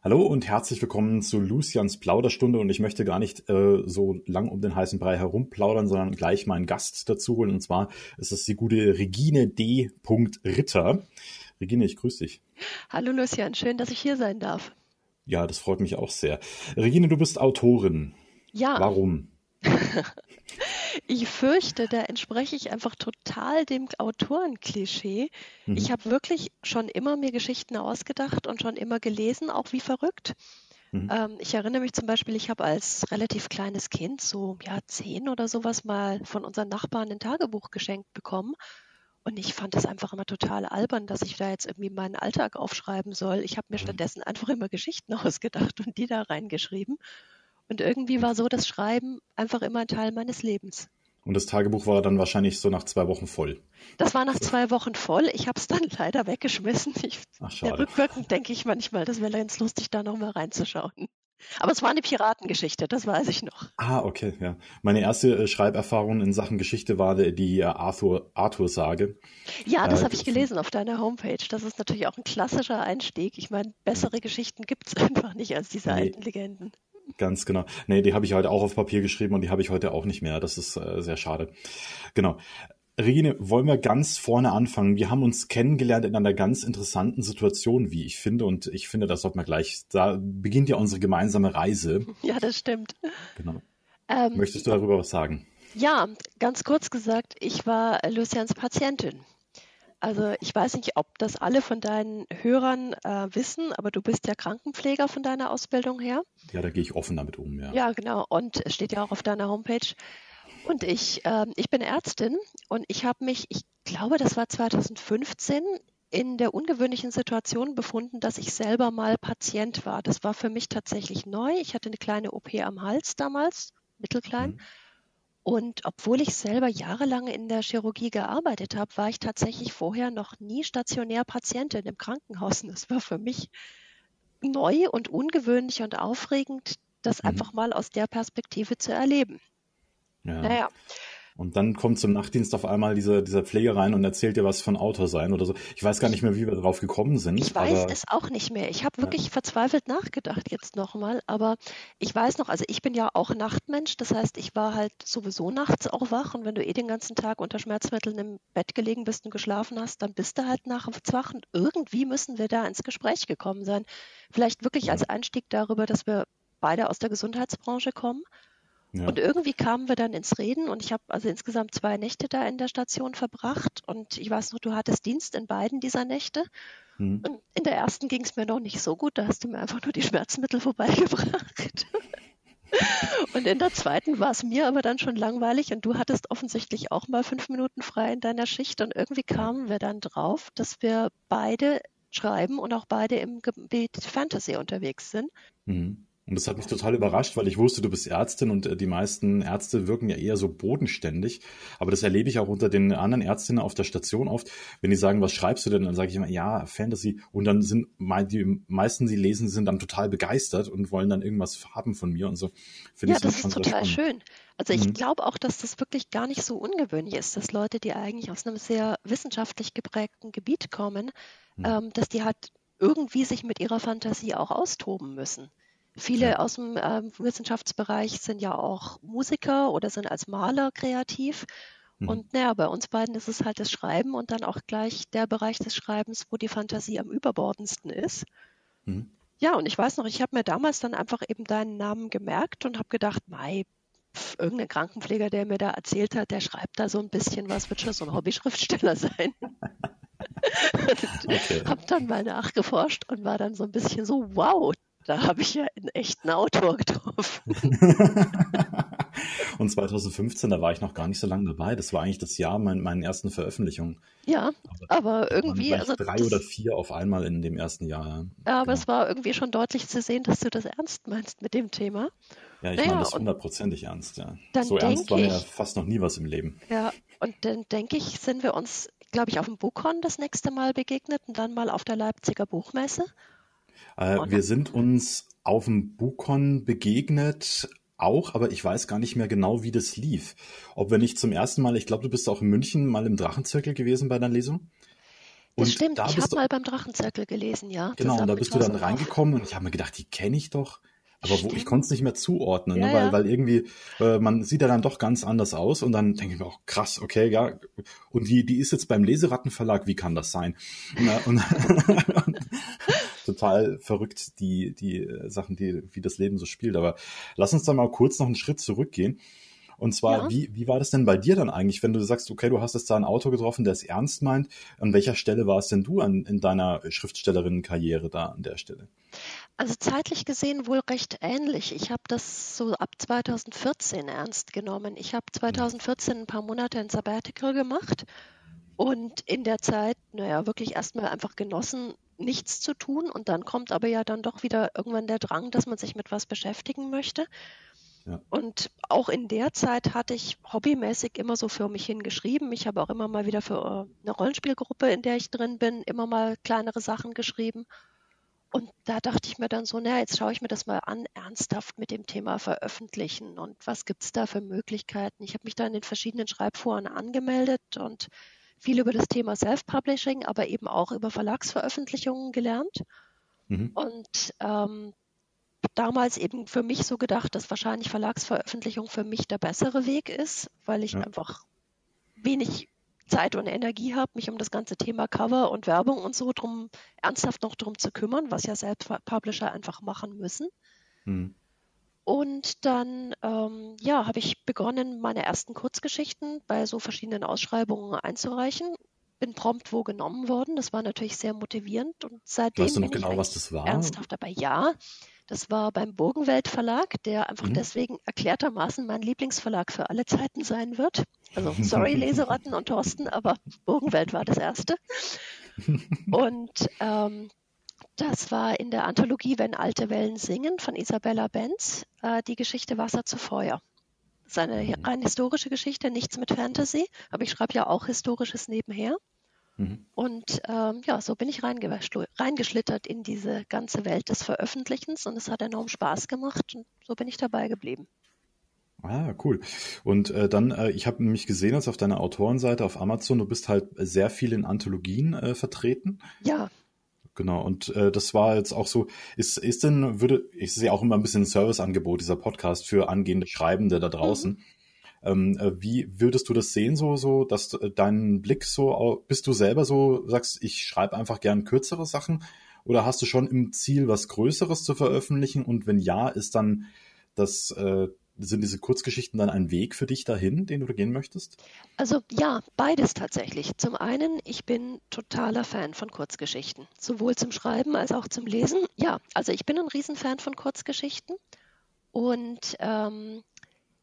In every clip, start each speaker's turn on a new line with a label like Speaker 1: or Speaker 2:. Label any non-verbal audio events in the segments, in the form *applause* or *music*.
Speaker 1: Hallo und herzlich willkommen zu Lucians Plauderstunde und ich möchte gar nicht äh, so lang um den heißen Brei herum plaudern, sondern gleich meinen Gast dazu holen und zwar ist es die gute Regine D. Ritter. Regine, ich grüße dich.
Speaker 2: Hallo Lucian, schön, dass ich hier sein darf.
Speaker 1: Ja, das freut mich auch sehr. Regine, du bist Autorin.
Speaker 2: Ja.
Speaker 1: Warum? *laughs*
Speaker 2: ich fürchte, da entspreche ich einfach total dem Autorenklischee. Mhm. Ich habe wirklich schon immer mir Geschichten ausgedacht und schon immer gelesen, auch wie verrückt. Mhm. Ähm, ich erinnere mich zum Beispiel, ich habe als relativ kleines Kind, so ja zehn oder sowas, mal von unseren Nachbarn ein Tagebuch geschenkt bekommen. Und ich fand das einfach immer total albern, dass ich da jetzt irgendwie meinen Alltag aufschreiben soll. Ich habe mir mhm. stattdessen einfach immer Geschichten *laughs* ausgedacht und die da reingeschrieben. Und irgendwie war so das Schreiben einfach immer ein Teil meines Lebens.
Speaker 1: Und das Tagebuch war dann wahrscheinlich so nach zwei Wochen voll.
Speaker 2: Das war nach zwei Wochen voll. Ich habe es dann *laughs* leider weggeschmissen. Ich, Ach, schade. Rückwirkend denke ich manchmal, das wäre ganz lustig, da nochmal reinzuschauen. Aber es war eine Piratengeschichte, das weiß ich noch.
Speaker 1: Ah, okay, ja. Meine erste äh, Schreiberfahrung in Sachen Geschichte war die äh, Arthur, Arthur-Sage.
Speaker 2: Ja, das äh, habe ich gelesen auf deiner Homepage. Das ist natürlich auch ein klassischer Einstieg. Ich meine, bessere Geschichten gibt es *laughs* einfach nicht als diese nee. alten Legenden.
Speaker 1: Ganz genau. Nee, die habe ich heute auch auf Papier geschrieben und die habe ich heute auch nicht mehr. Das ist äh, sehr schade. Genau. Regine, wollen wir ganz vorne anfangen? Wir haben uns kennengelernt in einer ganz interessanten Situation, wie ich finde. Und ich finde, das sollte man gleich, da beginnt ja unsere gemeinsame Reise. *laughs*
Speaker 2: Ja, das stimmt.
Speaker 1: Genau. Ähm, Möchtest du darüber was sagen?
Speaker 2: Ja, ganz kurz gesagt, ich war Lucians Patientin. Also ich weiß nicht, ob das alle von deinen Hörern äh, wissen, aber du bist ja Krankenpfleger von deiner Ausbildung her.
Speaker 1: Ja, da gehe ich offen damit um, ja.
Speaker 2: Ja, genau. Und es steht ja auch auf deiner Homepage. Und ich, äh, ich bin Ärztin und ich habe mich, ich glaube, das war 2015, in der ungewöhnlichen Situation befunden, dass ich selber mal Patient war. Das war für mich tatsächlich neu. Ich hatte eine kleine OP am Hals damals, mittelklein. Mhm. Und obwohl ich selber jahrelang in der Chirurgie gearbeitet habe, war ich tatsächlich vorher noch nie stationär Patientin im Krankenhaus. Und das war für mich neu und ungewöhnlich und aufregend, das mhm. einfach mal aus der Perspektive zu erleben.
Speaker 1: Ja. Naja. Und dann kommt zum Nachtdienst auf einmal dieser, dieser Pfleger rein und erzählt dir was von Autor sein oder so. Ich weiß gar nicht mehr, wie wir darauf gekommen sind.
Speaker 2: Ich weiß es auch nicht mehr. Ich habe wirklich ja. verzweifelt nachgedacht jetzt nochmal. Aber ich weiß noch, also ich bin ja auch Nachtmensch. Das heißt, ich war halt sowieso nachts auch wach. Und wenn du eh den ganzen Tag unter Schmerzmitteln im Bett gelegen bist und geschlafen hast, dann bist du halt nachts wach. Und irgendwie müssen wir da ins Gespräch gekommen sein. Vielleicht wirklich als Einstieg darüber, dass wir beide aus der Gesundheitsbranche kommen. Ja. Und irgendwie kamen wir dann ins Reden und ich habe also insgesamt zwei Nächte da in der Station verbracht und ich weiß noch, du hattest Dienst in beiden dieser Nächte. Mhm. Und in der ersten ging es mir noch nicht so gut, da hast du mir einfach nur die Schmerzmittel *laughs* vorbeigebracht. und in der zweiten war es mir aber dann schon langweilig und du hattest offensichtlich auch mal fünf Minuten frei in deiner Schicht und irgendwie kamen wir dann drauf, dass wir beide schreiben und auch beide im Gebiet Fantasy unterwegs sind.
Speaker 1: Mhm. Und das hat mich total überrascht, weil ich wusste, du bist Ärztin und äh, die meisten Ärzte wirken ja eher so bodenständig. Aber das erlebe ich auch unter den anderen Ärztinnen auf der Station oft. Wenn die sagen, was schreibst du denn? Dann sage ich immer, ja, Fantasy. Und dann sind die meisten, die lesen, sind dann total begeistert und wollen dann irgendwas haben von mir und so.
Speaker 2: Finde ja, das ist total schön. Also ich mhm. glaube auch, dass das wirklich gar nicht so ungewöhnlich ist, dass Leute, die eigentlich aus einem sehr wissenschaftlich geprägten Gebiet kommen, mhm. ähm, dass die halt irgendwie sich mit ihrer Fantasie auch austoben müssen. Viele ja. aus dem äh, Wissenschaftsbereich sind ja auch Musiker oder sind als Maler kreativ. Mhm. Und naja, bei uns beiden ist es halt das Schreiben und dann auch gleich der Bereich des Schreibens, wo die Fantasie am überbordendsten ist. Mhm. Ja, und ich weiß noch, ich habe mir damals dann einfach eben deinen Namen gemerkt und habe gedacht, mei, pf, irgendein Krankenpfleger, der mir da erzählt hat, der schreibt da so ein bisschen was, wird schon so ein Hobby-Schriftsteller *laughs* sein. *laughs* okay. Hab dann mal nachgeforscht und war dann so ein bisschen so, wow, da habe ich ja einen echten Autor getroffen. *laughs*
Speaker 1: Und 2015, da war ich noch gar nicht so lange dabei. Das war eigentlich das Jahr mein, meinen ersten Veröffentlichungen.
Speaker 2: Ja, aber, aber irgendwie.
Speaker 1: Also drei das, oder vier auf einmal in dem ersten Jahr.
Speaker 2: Ja, aber genau. es war irgendwie schon deutlich zu sehen, dass du das ernst meinst mit dem Thema.
Speaker 1: Ja, ich naja, meine das hundertprozentig ernst, ja. So ernst war mir ja fast noch nie was im Leben.
Speaker 2: Ja, und dann denke ich, sind wir uns, glaube ich, auf dem Buchhorn das nächste Mal begegnet und dann mal auf der Leipziger Buchmesse.
Speaker 1: Äh, wir sind uns auf dem Bukon begegnet, auch, aber ich weiß gar nicht mehr genau, wie das lief. Ob wir nicht zum ersten Mal, ich glaube, du bist auch in München mal im Drachenzirkel gewesen bei deiner Lesung?
Speaker 2: Und das stimmt, da ich habe mal beim Drachenzirkel gelesen, ja.
Speaker 1: Genau, und da bist du dann reingekommen und ich habe mir gedacht, die kenne ich doch. Aber wo, ich konnte es nicht mehr zuordnen, ne, ja, ne, weil, ja. weil irgendwie, äh, man sieht ja dann doch ganz anders aus und dann denke ich mir auch, krass, okay, ja. Und die, die ist jetzt beim Leserattenverlag, wie kann das sein? Und, *laughs* und total verrückt, die, die äh, Sachen, die, wie das Leben so spielt. Aber lass uns da mal kurz noch einen Schritt zurückgehen. Und zwar, ja. wie, wie war das denn bei dir dann eigentlich, wenn du sagst, okay, du hast jetzt da ein Autor getroffen, der es ernst meint. An welcher Stelle war es denn du an, in deiner Schriftstellerinnenkarriere da an der Stelle?
Speaker 2: Also zeitlich gesehen wohl recht ähnlich. Ich habe das so ab 2014 ernst genommen. Ich habe 2014 ein paar Monate ein Sabbatical gemacht und in der Zeit, naja, wirklich erstmal einfach genossen, nichts zu tun. Und dann kommt aber ja dann doch wieder irgendwann der Drang, dass man sich mit was beschäftigen möchte. Und auch in der Zeit hatte ich hobbymäßig immer so für mich hingeschrieben. Ich habe auch immer mal wieder für äh, eine Rollenspielgruppe, in der ich drin bin, immer mal kleinere Sachen geschrieben. Und da dachte ich mir dann so, naja, jetzt schaue ich mir das mal an, ernsthaft mit dem Thema veröffentlichen und was gibt es da für Möglichkeiten. Ich habe mich da in den verschiedenen Schreibforen angemeldet und viel über das Thema Self-Publishing, aber eben auch über Verlagsveröffentlichungen gelernt. Mhm. Und ähm, damals eben für mich so gedacht, dass wahrscheinlich Verlagsveröffentlichung für mich der bessere Weg ist, weil ich ja. einfach wenig Zeit und Energie habe, mich um das ganze Thema Cover und Werbung und so drum ernsthaft noch drum zu kümmern, was ja selbst Publisher einfach machen müssen. Hm. Und dann ähm, ja, habe ich begonnen, meine ersten Kurzgeschichten bei so verschiedenen Ausschreibungen einzureichen. Bin prompt wo genommen worden. Das war natürlich sehr motivierend. Und seitdem
Speaker 1: weißt du noch
Speaker 2: bin
Speaker 1: genau, was das war?
Speaker 2: ernsthaft dabei. Ja, das war beim Burgenwelt Verlag, der einfach mhm. deswegen erklärtermaßen mein Lieblingsverlag für alle Zeiten sein wird. Also sorry *laughs* Leseratten und Thorsten, aber Burgenwelt war das erste. *laughs* Und ähm, das war in der Anthologie Wenn alte Wellen singen von Isabella Benz, äh, die Geschichte Wasser zu Feuer. Das ist eine mhm. rein historische Geschichte, nichts mit Fantasy, aber ich schreibe ja auch Historisches nebenher. Mhm. Und ähm, ja, so bin ich reingeschlittert in diese ganze Welt des Veröffentlichens und es hat enorm Spaß gemacht und so bin ich dabei geblieben.
Speaker 1: Ah, cool. Und äh, dann, äh, ich habe nämlich gesehen, dass auf deiner Autorenseite auf Amazon, du bist halt sehr viel in Anthologien äh, vertreten.
Speaker 2: Ja.
Speaker 1: Genau, und äh, das war jetzt auch so, ist, ist denn, würde, ich sehe auch immer ein bisschen ein Serviceangebot, dieser Podcast für angehende Schreibende da draußen. Mhm. Ähm, äh, wie würdest du das sehen, so, so, dass äh, dein Blick so, bist du selber so, sagst, ich schreibe einfach gern kürzere Sachen? Oder hast du schon im Ziel, was Größeres zu veröffentlichen? Und wenn ja, ist dann das, äh, sind diese Kurzgeschichten dann ein Weg für dich dahin, den du gehen möchtest?
Speaker 2: Also ja, beides tatsächlich. Zum einen, ich bin totaler Fan von Kurzgeschichten, sowohl zum Schreiben als auch zum Lesen. Ja, also ich bin ein Riesenfan von Kurzgeschichten und ähm,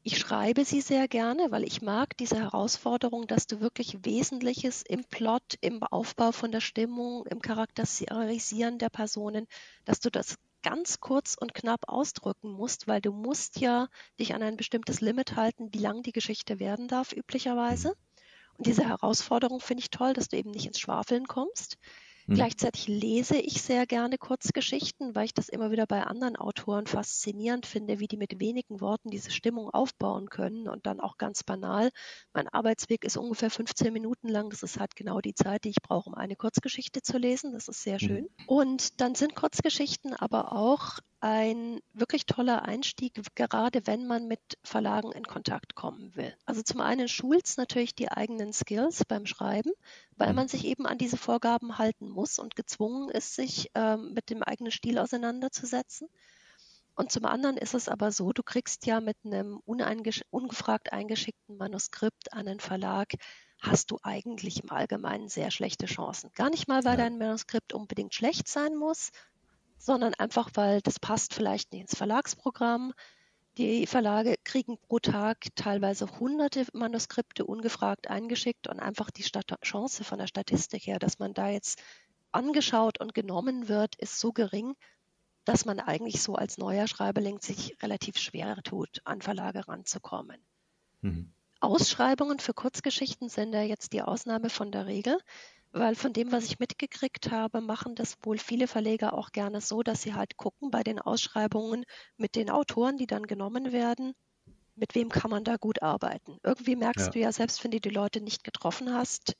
Speaker 2: ich schreibe sie sehr gerne, weil ich mag diese Herausforderung, dass du wirklich Wesentliches im Plot, im Aufbau von der Stimmung, im Charakterisieren der Personen, dass du das ganz kurz und knapp ausdrücken musst, weil du musst ja dich an ein bestimmtes Limit halten, wie lang die Geschichte werden darf üblicherweise. Und diese Herausforderung finde ich toll, dass du eben nicht ins Schwafeln kommst. Hm. Gleichzeitig lese ich sehr gerne Kurzgeschichten, weil ich das immer wieder bei anderen Autoren faszinierend finde, wie die mit wenigen Worten diese Stimmung aufbauen können und dann auch ganz banal. Mein Arbeitsweg ist ungefähr 15 Minuten lang. Das ist halt genau die Zeit, die ich brauche, um eine Kurzgeschichte zu lesen. Das ist sehr hm. schön. Und dann sind Kurzgeschichten aber auch ein wirklich toller Einstieg, gerade wenn man mit Verlagen in Kontakt kommen will. Also zum einen schult es natürlich die eigenen Skills beim Schreiben, weil mhm. man sich eben an diese Vorgaben halten muss und gezwungen ist, sich ähm, mit dem eigenen Stil auseinanderzusetzen. Und zum anderen ist es aber so, du kriegst ja mit einem ungefragt eingeschickten Manuskript an einen Verlag, hast du eigentlich im Allgemeinen sehr schlechte Chancen. Gar nicht mal, weil ja. dein Manuskript unbedingt schlecht sein muss, sondern einfach, weil das passt vielleicht nicht ins Verlagsprogramm. Die Verlage kriegen pro Tag teilweise hunderte Manuskripte ungefragt eingeschickt und einfach die Chance von der Statistik her, dass man da jetzt angeschaut und genommen wird, ist so gering, dass man eigentlich so als neuer Schreiberling sich relativ schwer tut, an Verlage ranzukommen. Mhm. Ausschreibungen für Kurzgeschichten sind ja jetzt die Ausnahme von der Regel weil von dem, was ich mitgekriegt habe, machen das wohl viele Verleger auch gerne so, dass sie halt gucken bei den Ausschreibungen mit den Autoren, die dann genommen werden, mit wem kann man da gut arbeiten. Irgendwie merkst ja. du ja, selbst wenn du die Leute nicht getroffen hast,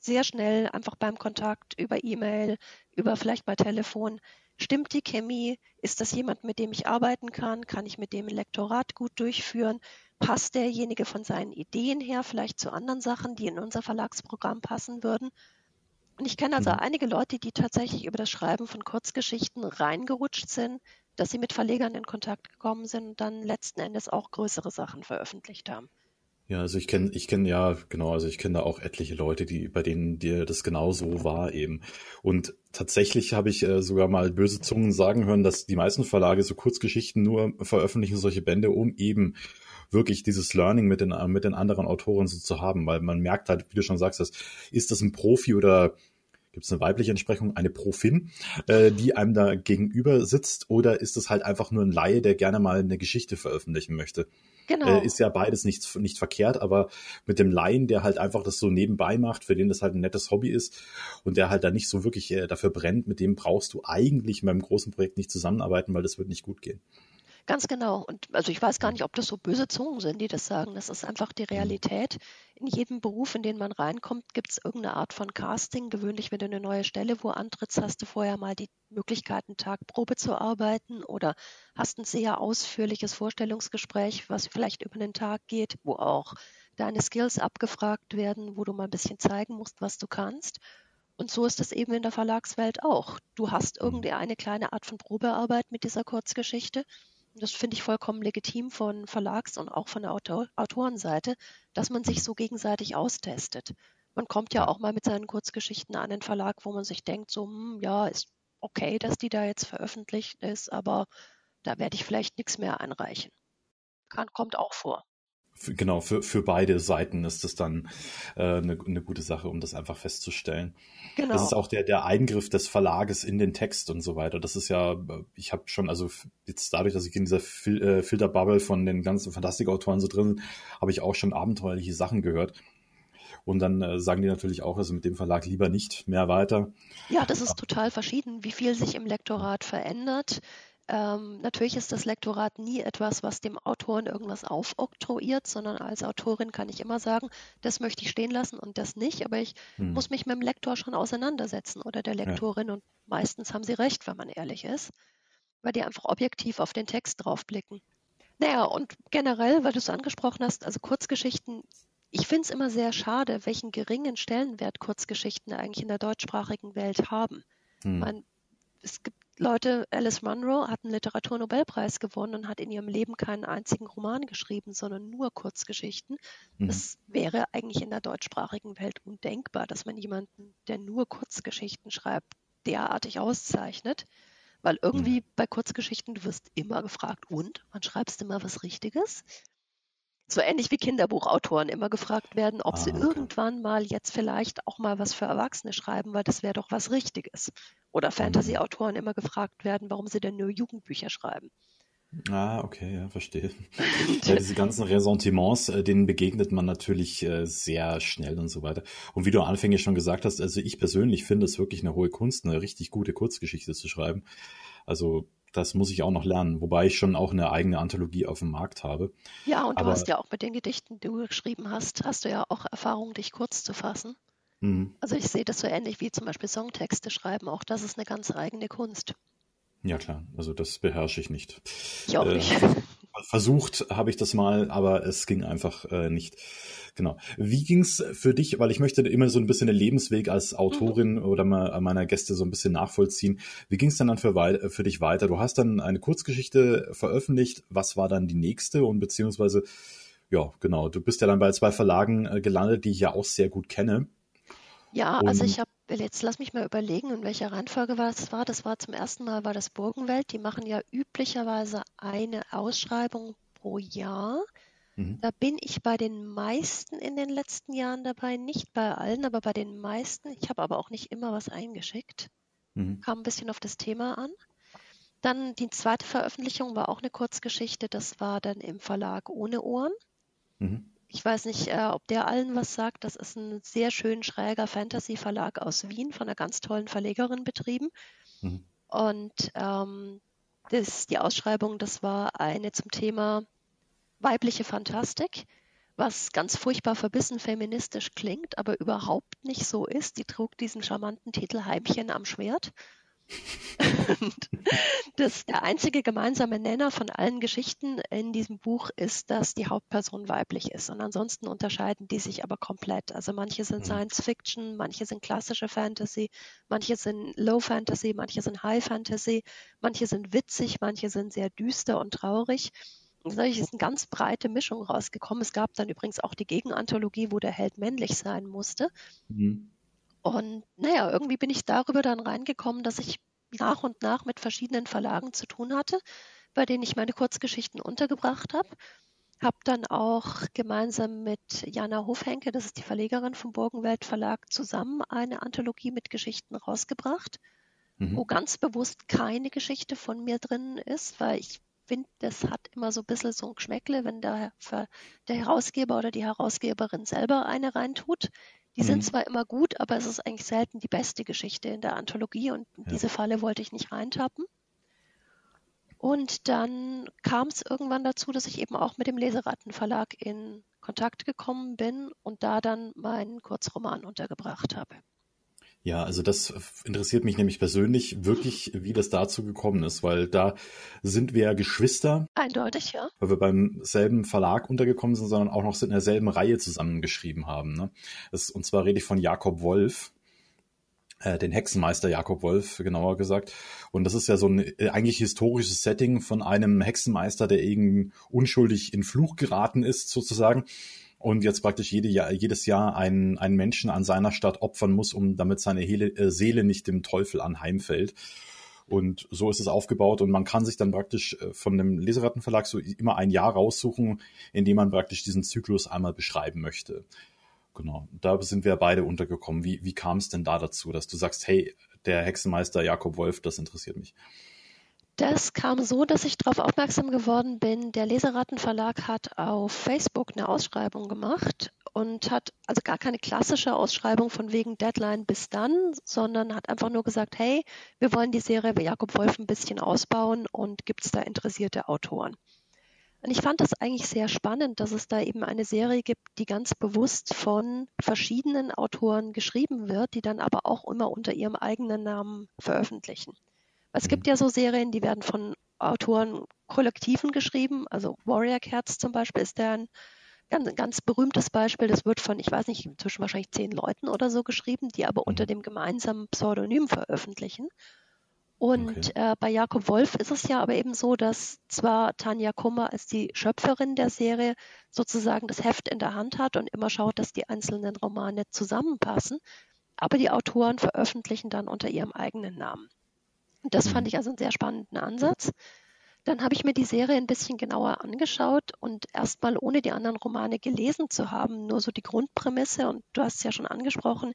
Speaker 2: sehr schnell einfach beim Kontakt über E-Mail, über vielleicht bei Telefon. Stimmt die Chemie? Ist das jemand, mit dem ich arbeiten kann? Kann ich mit dem ein Lektorat gut durchführen? Passt derjenige von seinen Ideen her vielleicht zu anderen Sachen, die in unser Verlagsprogramm passen würden? Und ich kenne also mhm. einige Leute, die tatsächlich über das Schreiben von Kurzgeschichten reingerutscht sind, dass sie mit Verlegern in Kontakt gekommen sind und dann letzten Endes auch größere Sachen veröffentlicht haben.
Speaker 1: Ja, also ich kenne, ich kenne ja, genau, also ich kenne da auch etliche Leute, die, bei denen dir das genau so war eben. Und tatsächlich habe ich äh, sogar mal böse Zungen sagen hören, dass die meisten Verlage so Kurzgeschichten nur veröffentlichen, solche Bände, um eben wirklich dieses Learning mit den, äh, mit den anderen Autoren so zu haben, weil man merkt halt, wie du schon sagst, dass, ist das ein Profi oder gibt es eine weibliche Entsprechung, eine Profin, äh, die einem da gegenüber sitzt, oder ist es halt einfach nur ein Laie, der gerne mal eine Geschichte veröffentlichen möchte? Genau. Äh, ist ja beides nicht, nicht verkehrt, aber mit dem Laien, der halt einfach das so nebenbei macht, für den das halt ein nettes Hobby ist und der halt da nicht so wirklich äh, dafür brennt, mit dem brauchst du eigentlich in meinem großen Projekt nicht zusammenarbeiten, weil das wird nicht gut gehen.
Speaker 2: Ganz genau. Und also ich weiß gar nicht, ob das so böse Zungen sind, die das sagen. Das ist einfach die mhm. Realität. In jedem Beruf, in den man reinkommt, gibt es irgendeine Art von Casting. Gewöhnlich, wenn du eine neue Stelle wo antrittst, hast du vorher mal die Möglichkeit, einen Tag Probe zu arbeiten oder hast ein sehr ausführliches Vorstellungsgespräch, was vielleicht über einen Tag geht, wo auch deine Skills abgefragt werden, wo du mal ein bisschen zeigen musst, was du kannst. Und so ist es eben in der Verlagswelt auch. Du hast mhm. irgendeine kleine Art von Probearbeit mit dieser Kurzgeschichte das finde ich vollkommen legitim von Verlags- und auch von der Autor Autorenseite, dass man sich so gegenseitig austestet. Man kommt ja auch mal mit seinen Kurzgeschichten an den Verlag, wo man sich denkt, so, hm, ja, ist okay, dass die da jetzt veröffentlicht ist, aber da werde ich vielleicht nichts mehr einreichen. Kann, kommt auch vor
Speaker 1: genau, für, für beide Seiten ist das dann äh, eine, eine gute Sache, um das einfach festzustellen. Genau. Das ist auch der, der Eingriff des Verlages in den Text und so weiter. Das ist ja, ich habe schon, also jetzt dadurch, dass ich in dieser Fil äh, Filterbubble von den ganzen Fantastikautoren so drin bin, habe ich auch schon abenteuerliche Sachen gehört. Und dann äh, sagen die natürlich auch, also mit dem Verlag lieber nicht mehr weiter.
Speaker 2: Ja, das ist total verschieden, wie viel sich im Lektorat verändert. Ähm, natürlich ist das Lektorat nie etwas, was dem Autoren irgendwas aufoktroyiert, sondern als Autorin kann ich immer sagen, das möchte ich stehen lassen und das nicht, aber ich hm. muss mich mit dem Lektor schon auseinandersetzen oder der Lektorin ja. und meistens haben sie recht, wenn man ehrlich ist, weil die einfach objektiv auf den Text draufblicken. Naja, und generell, weil du es angesprochen hast, also Kurzgeschichten, ich finde es immer sehr schade, welchen geringen Stellenwert Kurzgeschichten eigentlich in der deutschsprachigen Welt haben. Hm. Man, es gibt Leute, Alice Munro hat einen Literaturnobelpreis gewonnen und hat in ihrem Leben keinen einzigen Roman geschrieben, sondern nur Kurzgeschichten. Mhm. Das wäre eigentlich in der deutschsprachigen Welt undenkbar, dass man jemanden, der nur Kurzgeschichten schreibt, derartig auszeichnet. Weil irgendwie mhm. bei Kurzgeschichten, du wirst immer gefragt, und? Man schreibst immer was Richtiges? So ähnlich wie Kinderbuchautoren immer gefragt werden, ob ah, sie okay. irgendwann mal jetzt vielleicht auch mal was für Erwachsene schreiben, weil das wäre doch was Richtiges. Oder mhm. Fantasy-Autoren immer gefragt werden, warum sie denn nur Jugendbücher schreiben.
Speaker 1: Ah, okay, ja, verstehe. *laughs* ja, diese ganzen Ressentiments, äh, denen begegnet man natürlich äh, sehr schnell und so weiter. Und wie du anfänglich schon gesagt hast, also ich persönlich finde es wirklich eine hohe Kunst, eine richtig gute Kurzgeschichte zu schreiben. Also das muss ich auch noch lernen, wobei ich schon auch eine eigene Anthologie auf dem Markt habe.
Speaker 2: Ja, und Aber, du hast ja auch mit den Gedichten, die du geschrieben hast, hast du ja auch Erfahrung, dich kurz zu fassen. Mhm. Also ich sehe das so ähnlich wie zum Beispiel Songtexte schreiben. Auch das ist eine ganz eigene Kunst.
Speaker 1: Ja klar, also das beherrsche ich nicht.
Speaker 2: Ich auch nicht. *laughs*
Speaker 1: Äh, versucht habe ich das mal, aber es ging einfach äh, nicht. Genau. Wie ging's für dich, weil ich möchte immer so ein bisschen den Lebensweg als Autorin mhm. oder mal meiner Gäste so ein bisschen nachvollziehen. Wie ging's dann dann für, für dich weiter? Du hast dann eine Kurzgeschichte veröffentlicht. Was war dann die nächste? Und beziehungsweise, ja, genau, du bist ja dann bei zwei Verlagen äh, gelandet, die ich ja auch sehr gut kenne.
Speaker 2: Ja, Und also ich habe Jetzt lass mich mal überlegen, in welcher Reihenfolge das war. Das war zum ersten Mal war das Burgenwelt. Die machen ja üblicherweise eine Ausschreibung pro Jahr. Mhm. Da bin ich bei den meisten in den letzten Jahren dabei, nicht bei allen, aber bei den meisten. Ich habe aber auch nicht immer was eingeschickt. Mhm. Kam ein bisschen auf das Thema an. Dann die zweite Veröffentlichung war auch eine Kurzgeschichte. Das war dann im Verlag Ohne Ohren. Mhm. Ich weiß nicht, äh, ob der allen was sagt. Das ist ein sehr schön schräger Fantasy-Verlag aus Wien von einer ganz tollen Verlegerin betrieben. Mhm. Und ähm, das, die Ausschreibung, das war eine zum Thema weibliche Fantastik. was ganz furchtbar verbissen feministisch klingt, aber überhaupt nicht so ist. Die trug diesen charmanten Titel Heimchen am Schwert. Das, der einzige gemeinsame Nenner von allen Geschichten in diesem Buch ist, dass die Hauptperson weiblich ist. Und ansonsten unterscheiden die sich aber komplett. Also manche sind mhm. Science Fiction, manche sind klassische Fantasy, manche sind Low Fantasy, manche sind High Fantasy, manche sind witzig, manche sind sehr düster und traurig. Dadurch ist eine ganz breite Mischung rausgekommen. Es gab dann übrigens auch die Gegenanthologie, wo der Held männlich sein musste. Mhm. Und naja, irgendwie bin ich darüber dann reingekommen, dass ich nach und nach mit verschiedenen Verlagen zu tun hatte, bei denen ich meine Kurzgeschichten untergebracht habe. Habe dann auch gemeinsam mit Jana Hofhenke, das ist die Verlegerin vom Burgenwelt Verlag, zusammen eine Anthologie mit Geschichten rausgebracht, mhm. wo ganz bewusst keine Geschichte von mir drin ist, weil ich finde, das hat immer so ein bisschen so ein Geschmäckle, wenn der, der Herausgeber oder die Herausgeberin selber eine reintut. Die mhm. sind zwar immer gut, aber es ist eigentlich selten die beste Geschichte in der Anthologie und in ja. diese Falle wollte ich nicht reintappen. Und dann kam es irgendwann dazu, dass ich eben auch mit dem Leserattenverlag in Kontakt gekommen bin und da dann meinen Kurzroman untergebracht habe.
Speaker 1: Ja, also das interessiert mich nämlich persönlich wirklich, wie das dazu gekommen ist, weil da sind wir ja Geschwister.
Speaker 2: Eindeutig, ja.
Speaker 1: Weil wir beim selben Verlag untergekommen sind, sondern auch noch in derselben Reihe zusammengeschrieben haben. Ne? Das, und zwar rede ich von Jakob Wolf, äh, den Hexenmeister Jakob Wolf, genauer gesagt. Und das ist ja so ein äh, eigentlich historisches Setting von einem Hexenmeister, der eben unschuldig in Fluch geraten ist, sozusagen und jetzt praktisch jede Jahr, jedes Jahr einen, einen Menschen an seiner Stadt opfern muss, um damit seine Hele, äh, Seele nicht dem Teufel anheimfällt. Und so ist es aufgebaut und man kann sich dann praktisch äh, von dem Leserattenverlag so immer ein Jahr raussuchen, in dem man praktisch diesen Zyklus einmal beschreiben möchte. Genau, da sind wir beide untergekommen. Wie, wie kam es denn da dazu, dass du sagst, hey, der Hexenmeister Jakob Wolf, das interessiert mich?
Speaker 2: Das kam so, dass ich darauf aufmerksam geworden bin. Der Leserattenverlag hat auf Facebook eine Ausschreibung gemacht und hat also gar keine klassische Ausschreibung von wegen Deadline bis dann, sondern hat einfach nur gesagt, hey, wir wollen die Serie Jakob Wolf ein bisschen ausbauen und gibt es da interessierte Autoren. Und ich fand das eigentlich sehr spannend, dass es da eben eine Serie gibt, die ganz bewusst von verschiedenen Autoren geschrieben wird, die dann aber auch immer unter ihrem eigenen Namen veröffentlichen. Es gibt ja so Serien, die werden von Autoren Kollektiven geschrieben. Also Warrior Cats zum Beispiel ist der ein ganz, ganz berühmtes Beispiel. Das wird von, ich weiß nicht, inzwischen wahrscheinlich zehn Leuten oder so geschrieben, die aber unter mhm. dem gemeinsamen Pseudonym veröffentlichen. Und okay. äh, bei Jakob Wolf ist es ja aber eben so, dass zwar Tanja Kummer als die Schöpferin der Serie sozusagen das Heft in der Hand hat und immer schaut, dass die einzelnen Romane zusammenpassen, aber die Autoren veröffentlichen dann unter ihrem eigenen Namen. Das fand mhm. ich also einen sehr spannenden Ansatz. Dann habe ich mir die Serie ein bisschen genauer angeschaut und erstmal ohne die anderen Romane gelesen zu haben, nur so die Grundprämisse. Und du hast es ja schon angesprochen,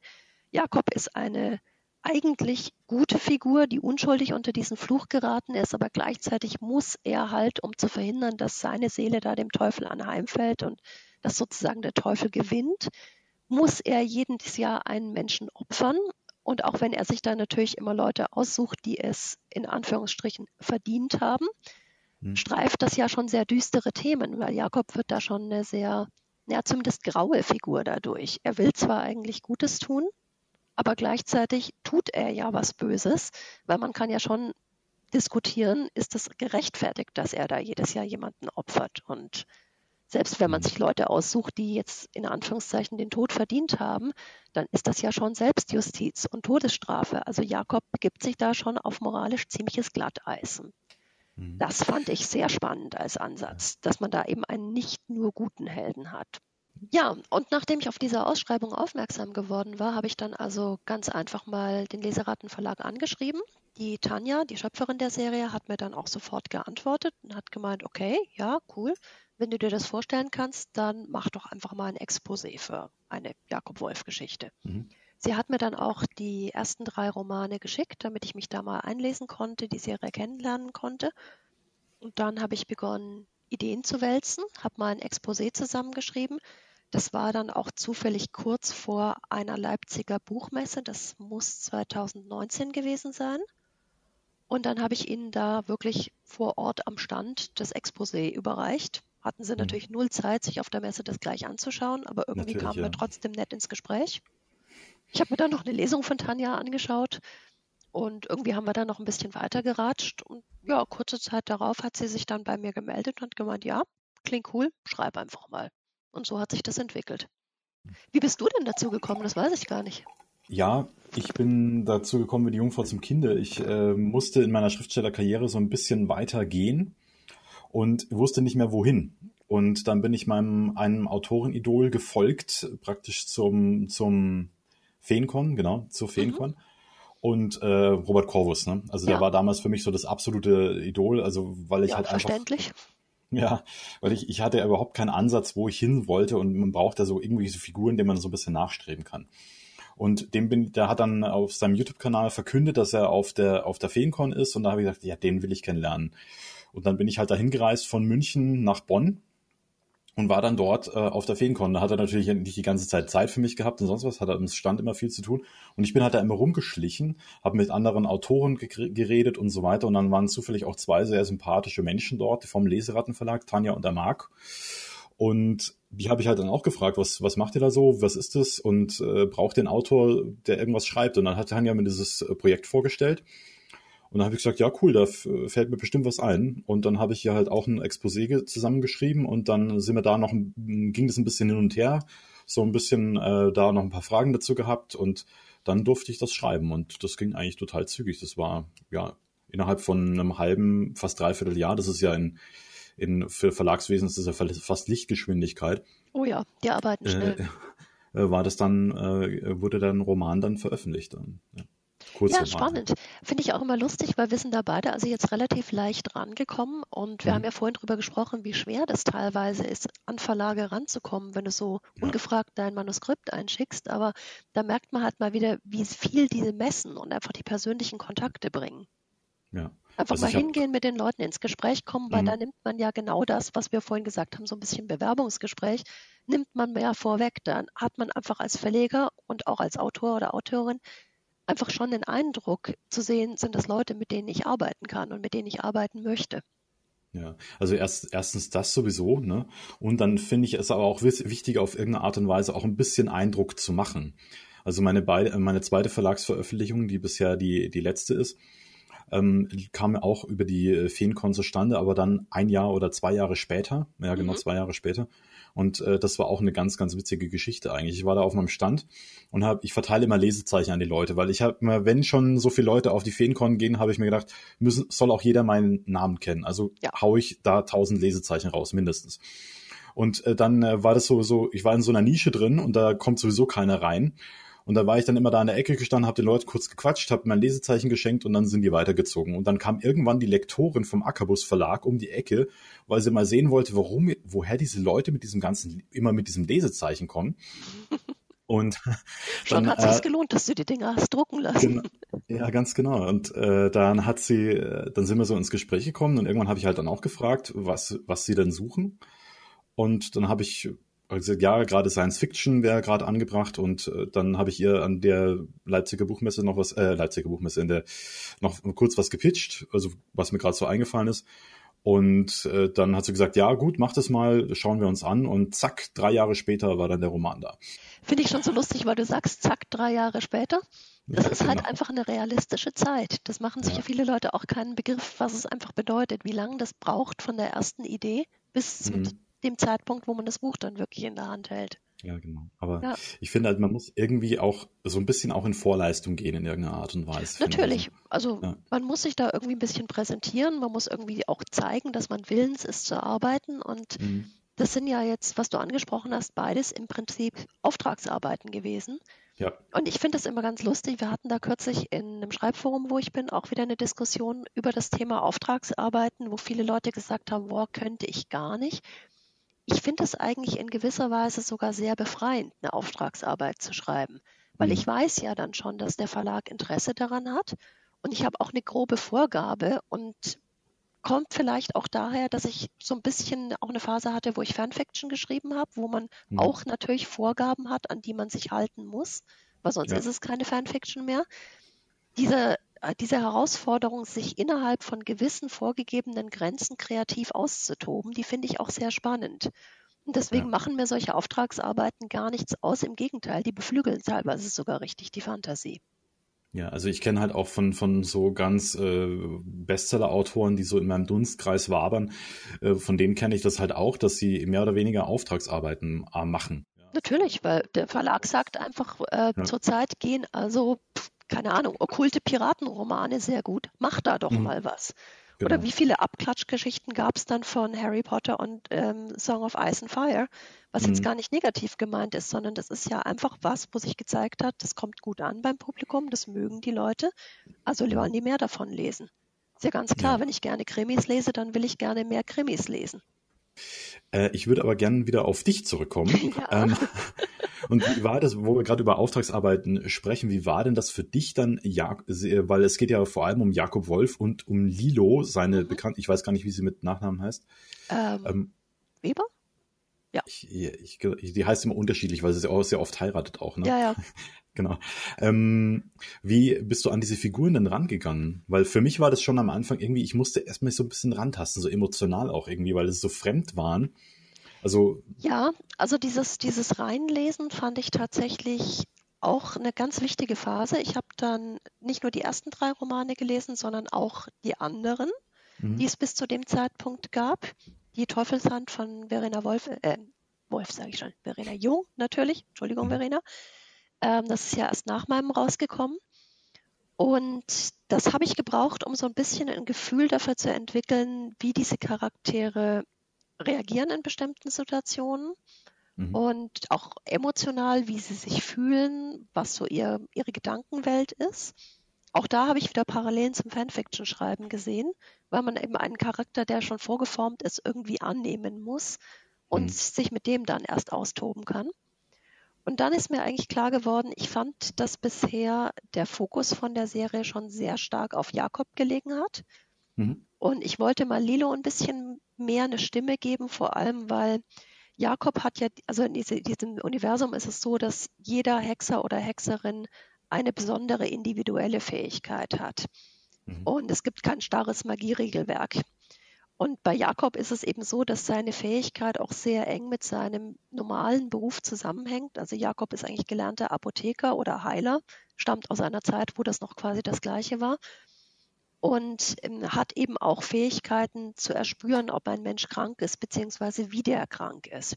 Speaker 2: Jakob ist eine eigentlich gute Figur, die unschuldig unter diesen Fluch geraten ist, aber gleichzeitig muss er halt, um zu verhindern, dass seine Seele da dem Teufel anheimfällt und dass sozusagen der Teufel gewinnt, muss er jedes Jahr einen Menschen opfern und auch wenn er sich da natürlich immer Leute aussucht, die es in Anführungsstrichen verdient haben, hm. streift das ja schon sehr düstere Themen, weil Jakob wird da schon eine sehr, ja, zumindest graue Figur dadurch. Er will zwar eigentlich Gutes tun, aber gleichzeitig tut er ja was Böses, weil man kann ja schon diskutieren, ist es gerechtfertigt, dass er da jedes Jahr jemanden opfert und selbst wenn man mhm. sich Leute aussucht, die jetzt in Anführungszeichen den Tod verdient haben, dann ist das ja schon Selbstjustiz und Todesstrafe. Also Jakob begibt sich da schon auf moralisch ziemliches Glatteisen. Mhm. Das fand ich sehr spannend als Ansatz, dass man da eben einen nicht nur guten Helden hat. Ja, und nachdem ich auf diese Ausschreibung aufmerksam geworden war, habe ich dann also ganz einfach mal den Leserattenverlag angeschrieben. Die Tanja, die Schöpferin der Serie, hat mir dann auch sofort geantwortet und hat gemeint, okay, ja, cool, wenn du dir das vorstellen kannst, dann mach doch einfach mal ein Exposé für eine Jakob Wolf-Geschichte. Mhm. Sie hat mir dann auch die ersten drei Romane geschickt, damit ich mich da mal einlesen konnte, die Serie kennenlernen konnte. Und dann habe ich begonnen, Ideen zu wälzen, habe mal ein Exposé zusammengeschrieben. Das war dann auch zufällig kurz vor einer Leipziger Buchmesse. Das muss 2019 gewesen sein. Und dann habe ich Ihnen da wirklich vor Ort am Stand das Exposé überreicht hatten sie mhm. natürlich null Zeit, sich auf der Messe das gleich anzuschauen, aber irgendwie natürlich, kamen ja. wir trotzdem nett ins Gespräch. Ich habe mir dann noch eine Lesung von Tanja angeschaut und irgendwie haben wir dann noch ein bisschen weiter geratscht. Und ja, kurze Zeit darauf hat sie sich dann bei mir gemeldet und gemeint, ja, klingt cool, schreib einfach mal. Und so hat sich das entwickelt. Wie bist du denn dazu gekommen? Das weiß ich gar nicht.
Speaker 1: Ja, ich bin dazu gekommen wie die Jungfrau zum Kinde. Ich äh, musste in meiner Schriftstellerkarriere so ein bisschen weiter gehen und wusste nicht mehr wohin. Und dann bin ich meinem einem Autorenidol gefolgt, praktisch zum, zum Feencon, genau, zur Feencon. Mhm. Und äh, Robert Corvus, ne? Also ja. der war damals für mich so das absolute Idol, also weil ich ja, halt einfach.
Speaker 2: Verständlich.
Speaker 1: Ja, weil ich, ich hatte ja überhaupt keinen Ansatz, wo ich hin wollte und man braucht da so irgendwelche Figuren, denen man so ein bisschen nachstreben kann. Und dem bin, der hat dann auf seinem YouTube-Kanal verkündet, dass er auf der, auf der Feencon ist und da habe ich gesagt, ja, den will ich kennenlernen. Und dann bin ich halt dahin gereist von München nach Bonn und war dann dort äh, auf der Feencon. Da hat er natürlich nicht die ganze Zeit Zeit für mich gehabt und sonst was, hat er im Stand immer viel zu tun. Und ich bin halt da immer rumgeschlichen, habe mit anderen Autoren geredet und so weiter. Und dann waren zufällig auch zwei sehr sympathische Menschen dort vom Leserattenverlag, Tanja und der Marc. Und die habe ich halt dann auch gefragt, was, was macht ihr da so, was ist das und äh, braucht den Autor, der irgendwas schreibt. Und dann hat Tanja mir dieses äh, Projekt vorgestellt. Und dann habe ich gesagt, ja cool, da fällt mir bestimmt was ein. Und dann habe ich hier halt auch ein Exposé zusammengeschrieben und dann sind wir da noch, ging das ein bisschen hin und her, so ein bisschen äh, da noch ein paar Fragen dazu gehabt und dann durfte ich das schreiben und das ging eigentlich total zügig. Das war ja innerhalb von einem halben, fast dreiviertel Jahr. Das ist ja in, in für Verlagswesen ist das ja fast Lichtgeschwindigkeit.
Speaker 2: Oh ja, die arbeiten äh, schnell.
Speaker 1: Äh, war das dann, äh, wurde dann Roman dann veröffentlicht. Dann, ja.
Speaker 2: Ja, spannend. Finde ich auch immer lustig, weil wir sind da beide also jetzt relativ leicht rangekommen und wir mhm. haben ja vorhin darüber gesprochen, wie schwer das teilweise ist, an Verlage ranzukommen, wenn du so ja. ungefragt dein Manuskript einschickst. Aber da merkt man halt mal wieder, wie viel diese messen und einfach die persönlichen Kontakte bringen.
Speaker 1: Ja.
Speaker 2: Einfach also mal hingehen, hab... mit den Leuten ins Gespräch kommen, weil mhm. da nimmt man ja genau das, was wir vorhin gesagt haben, so ein bisschen Bewerbungsgespräch, nimmt man mehr vorweg. Dann hat man einfach als Verleger und auch als Autor oder Autorin einfach schon den Eindruck zu sehen, sind das Leute, mit denen ich arbeiten kann und mit denen ich arbeiten möchte.
Speaker 1: Ja, also erst, erstens das sowieso, ne? Und dann finde ich es aber auch wichtig, auf irgendeine Art und Weise auch ein bisschen Eindruck zu machen. Also meine beide, meine zweite Verlagsveröffentlichung, die bisher die, die letzte ist, ähm, kam auch über die Feencon zustande, aber dann ein Jahr oder zwei Jahre später, ja genau mhm. zwei Jahre später. Und äh, das war auch eine ganz, ganz witzige Geschichte eigentlich. Ich war da auf meinem Stand und habe, ich verteile immer Lesezeichen an die Leute, weil ich habe wenn schon so viele Leute auf die Feencon gehen, habe ich mir gedacht, müssen, soll auch jeder meinen Namen kennen. Also ja. hau ich da tausend Lesezeichen raus, mindestens. Und äh, dann äh, war das so, so, ich war in so einer Nische drin und da kommt sowieso keiner rein. Und da war ich dann immer da an der Ecke gestanden, habe den Leuten kurz gequatscht, habe mein Lesezeichen geschenkt und dann sind die weitergezogen. Und dann kam irgendwann die Lektorin vom Ackerbus Verlag um die Ecke, weil sie mal sehen wollte, warum, woher diese Leute mit diesem ganzen, immer mit diesem Lesezeichen kommen. *laughs* Und
Speaker 2: schon dann, hat sich's äh, gelohnt, dass du die Dinger hast drucken lassen.
Speaker 1: Genau, ja, ganz genau. Und äh, dann hat sie, äh, dann sind wir so ins Gespräch gekommen und irgendwann habe ich halt dann auch gefragt, was was sie denn suchen. Und dann habe ich also ja, gerade Science Fiction wäre gerade angebracht und äh, dann habe ich ihr an der Leipziger Buchmesse noch was, äh, Leipziger Buchmesse in der noch kurz was gepitcht, also was mir gerade so eingefallen ist. Und äh, dann hat sie gesagt, ja gut, mach das mal, schauen wir uns an. Und zack, drei Jahre später war dann der Roman da.
Speaker 2: Finde ich schon so lustig, weil du sagst, zack, drei Jahre später. Das ja, ist halt genau. halt einfach eine realistische Zeit. Das machen sich ja. viele Leute auch keinen Begriff, was es einfach bedeutet, wie lange das braucht von der ersten Idee bis mhm. Dem Zeitpunkt, wo man das Buch dann wirklich in der Hand hält.
Speaker 1: Ja, genau. Aber ja. ich finde halt, man muss irgendwie auch so ein bisschen auch in Vorleistung gehen in irgendeiner Art und Weise.
Speaker 2: Natürlich. Also ja. man muss sich da irgendwie ein bisschen präsentieren, man muss irgendwie auch zeigen, dass man willens ist zu arbeiten. Und mhm. das sind ja jetzt, was du angesprochen hast, beides im Prinzip Auftragsarbeiten gewesen.
Speaker 1: Ja.
Speaker 2: Und ich finde das immer ganz lustig. Wir hatten da kürzlich in einem Schreibforum, wo ich bin, auch wieder eine Diskussion über das Thema Auftragsarbeiten, wo viele Leute gesagt haben, boah, könnte ich gar nicht. Ich finde es eigentlich in gewisser Weise sogar sehr befreiend, eine Auftragsarbeit zu schreiben, weil mhm. ich weiß ja dann schon, dass der Verlag Interesse daran hat und ich habe auch eine grobe Vorgabe und kommt vielleicht auch daher, dass ich so ein bisschen auch eine Phase hatte, wo ich Fanfiction geschrieben habe, wo man mhm. auch natürlich Vorgaben hat, an die man sich halten muss, weil sonst ja. ist es keine Fanfiction mehr. Diese äh, diese Herausforderung, sich innerhalb von gewissen vorgegebenen Grenzen kreativ auszutoben, die finde ich auch sehr spannend. Und deswegen ja. machen mir solche Auftragsarbeiten gar nichts aus. Im Gegenteil, die beflügeln teilweise sogar richtig die Fantasie.
Speaker 1: Ja, also ich kenne halt auch von, von so ganz äh, Bestseller-Autoren, die so in meinem Dunstkreis wabern, äh, von denen kenne ich das halt auch, dass sie mehr oder weniger Auftragsarbeiten äh, machen.
Speaker 2: Natürlich, weil der Verlag sagt einfach, äh, ja. zurzeit gehen also, keine Ahnung, okkulte Piratenromane sehr gut. Mach da doch mhm. mal was. Genau. Oder wie viele Abklatschgeschichten gab es dann von Harry Potter und ähm, Song of Ice and Fire, was mhm. jetzt gar nicht negativ gemeint ist, sondern das ist ja einfach was, wo sich gezeigt hat, das kommt gut an beim Publikum, das mögen die Leute, also wollen die mehr davon lesen. Ist ja ganz klar, ja. wenn ich gerne Krimis lese, dann will ich gerne mehr Krimis lesen.
Speaker 1: Äh, ich würde aber gerne wieder auf dich zurückkommen. *laughs* Ja. Ähm, und wie war das, wo wir gerade über Auftragsarbeiten sprechen, wie war denn das für dich dann, ja, weil es geht ja vor allem um Jakob Wolf und um Lilo, seine mhm. bekannte, ich weiß gar nicht, wie sie mit Nachnamen heißt.
Speaker 2: Ähm, ähm, Weber?
Speaker 1: Ja. Ich, ich, die heißt immer unterschiedlich, weil sie auch sehr oft heiratet auch, ne?
Speaker 2: Ja, ja. *laughs*
Speaker 1: genau. Ähm, wie bist du an diese Figuren denn rangegangen? Weil für mich war das schon am Anfang irgendwie, ich musste erstmal so ein bisschen rantasten, so emotional auch irgendwie, weil es so fremd waren. Also.
Speaker 2: Ja, also dieses, dieses Reinlesen fand ich tatsächlich auch eine ganz wichtige Phase. Ich habe dann nicht nur die ersten drei Romane gelesen, sondern auch die anderen, mhm. die es bis zu dem Zeitpunkt gab. Die Teufelshand von Verena Wolf, äh, Wolf sage ich schon, Verena Jung natürlich, Entschuldigung, mhm. Verena. Ähm, das ist ja erst nach meinem rausgekommen. Und das habe ich gebraucht, um so ein bisschen ein Gefühl dafür zu entwickeln, wie diese Charaktere reagieren in bestimmten Situationen mhm. und auch emotional, wie sie sich fühlen, was so ihr, ihre Gedankenwelt ist. Auch da habe ich wieder Parallelen zum Fanfiction-Schreiben gesehen, weil man eben einen Charakter, der schon vorgeformt ist, irgendwie annehmen muss und mhm. sich mit dem dann erst austoben kann. Und dann ist mir eigentlich klar geworden, ich fand, dass bisher der Fokus von der Serie schon sehr stark auf Jakob gelegen hat. Mhm. Und ich wollte mal Lilo ein bisschen mehr eine Stimme geben, vor allem weil Jakob hat ja, also in diese, diesem Universum ist es so, dass jeder Hexer oder Hexerin eine besondere individuelle Fähigkeit hat. Mhm. Und es gibt kein starres Magieregelwerk. Und bei Jakob ist es eben so, dass seine Fähigkeit auch sehr eng mit seinem normalen Beruf zusammenhängt. Also Jakob ist eigentlich gelernter Apotheker oder Heiler, stammt aus einer Zeit, wo das noch quasi das gleiche war und ähm, hat eben auch Fähigkeiten zu erspüren, ob ein Mensch krank ist, beziehungsweise wie der krank ist.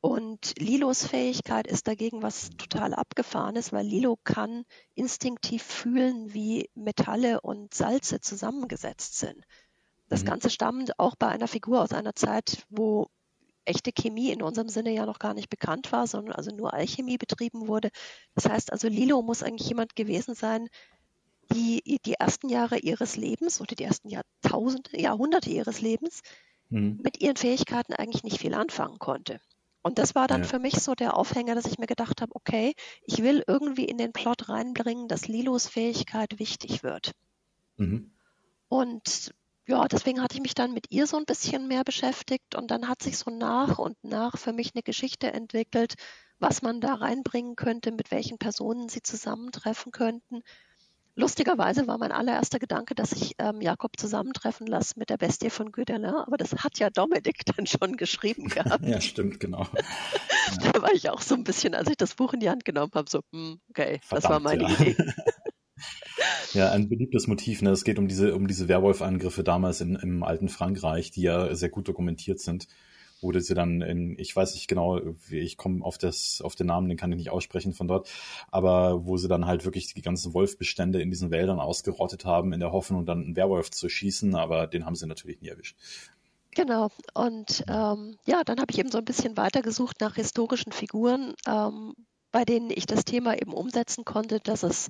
Speaker 2: Und Lilos Fähigkeit ist dagegen was total abgefahrenes, weil Lilo kann instinktiv fühlen, wie Metalle und Salze zusammengesetzt sind. Das mhm. Ganze stammt auch bei einer Figur aus einer Zeit, wo echte Chemie in unserem Sinne ja noch gar nicht bekannt war, sondern also nur Alchemie betrieben wurde. Das heißt also, Lilo muss eigentlich jemand gewesen sein, die die ersten Jahre ihres Lebens oder die ersten Jahrtausende, Jahrhunderte ihres Lebens mhm. mit ihren Fähigkeiten eigentlich nicht viel anfangen konnte. Und das war dann ja. für mich so der Aufhänger, dass ich mir gedacht habe, okay, ich will irgendwie in den Plot reinbringen, dass Lilos Fähigkeit wichtig wird. Mhm. Und ja, deswegen hatte ich mich dann mit ihr so ein bisschen mehr beschäftigt und dann hat sich so nach und nach für mich eine Geschichte entwickelt, was man da reinbringen könnte, mit welchen Personen sie zusammentreffen könnten Lustigerweise war mein allererster Gedanke, dass ich ähm, Jakob zusammentreffen lasse mit der Bestie von Gödelin, aber das hat ja Dominik *laughs* dann schon geschrieben gehabt.
Speaker 1: ja, stimmt, genau. *laughs*
Speaker 2: da war ich auch so ein bisschen, als ich das Buch in die Hand genommen habe, so, hm, okay, Verdammt, das war meine ja. Idee. *laughs*
Speaker 1: ja, ein beliebtes Motiv. Ne? Es geht um diese, um diese Werwolf-Angriffe damals in, im alten Frankreich, die ja sehr gut dokumentiert sind wurde sie dann in, ich weiß nicht genau, ich komme auf das, auf den Namen, den kann ich nicht aussprechen von dort, aber wo sie dann halt wirklich die ganzen Wolfbestände in diesen Wäldern ausgerottet haben, in der Hoffnung, dann einen Werwolf zu schießen, aber den haben sie natürlich nie erwischt.
Speaker 2: Genau. Und ähm, ja, dann habe ich eben so ein bisschen weitergesucht nach historischen Figuren, ähm, bei denen ich das Thema eben umsetzen konnte, dass es,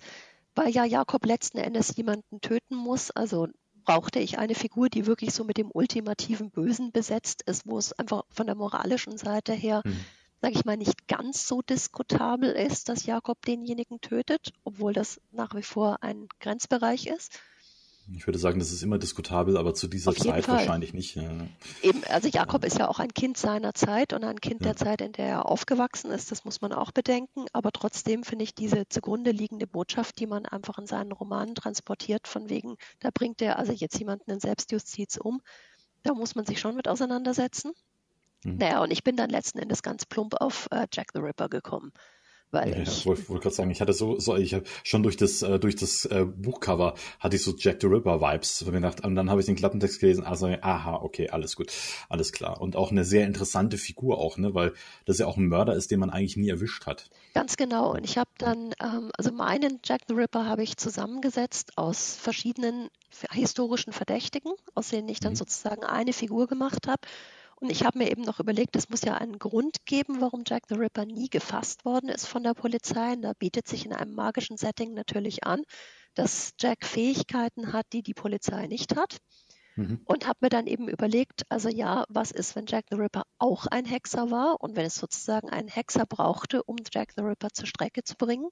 Speaker 2: weil ja Jakob letzten Endes jemanden töten muss, also brauchte ich eine Figur, die wirklich so mit dem ultimativen Bösen besetzt ist, wo es einfach von der moralischen Seite her, hm. sage ich mal, nicht ganz so diskutabel ist, dass Jakob denjenigen tötet, obwohl das nach wie vor ein Grenzbereich ist.
Speaker 1: Ich würde sagen, das ist immer diskutabel, aber zu dieser Zeit Fall. wahrscheinlich nicht. Ja.
Speaker 2: Eben, also Jakob ist ja auch ein Kind seiner Zeit und ein Kind ja. der Zeit, in der er aufgewachsen ist. Das muss man auch bedenken. Aber trotzdem finde ich diese zugrunde liegende Botschaft, die man einfach in seinen Romanen transportiert, von wegen, da bringt er also jetzt jemanden in Selbstjustiz um. Da muss man sich schon mit auseinandersetzen. Mhm. Naja, und ich bin dann letzten Endes ganz plump auf äh, Jack the Ripper gekommen. Weil
Speaker 1: ja,
Speaker 2: ich
Speaker 1: wollte wollt gerade sagen, ich hatte so, so ich habe schon durch das äh, durch das äh, Buchcover hatte ich so Jack the Ripper Vibes mir gedacht und dann habe ich den Klappentext gelesen, also aha, okay, alles gut, alles klar und auch eine sehr interessante Figur auch, ne, weil das ja auch ein Mörder ist, den man eigentlich nie erwischt hat.
Speaker 2: Ganz genau und ich habe dann ähm, also meinen Jack the Ripper habe ich zusammengesetzt aus verschiedenen historischen Verdächtigen, aus denen ich dann mhm. sozusagen eine Figur gemacht habe und ich habe mir eben noch überlegt, es muss ja einen Grund geben, warum Jack the Ripper nie gefasst worden ist von der Polizei. Und da bietet sich in einem magischen Setting natürlich an, dass Jack Fähigkeiten hat, die die Polizei nicht hat. Mhm. Und habe mir dann eben überlegt, also ja, was ist, wenn Jack the Ripper auch ein Hexer war und wenn es sozusagen einen Hexer brauchte, um Jack the Ripper zur Strecke zu bringen.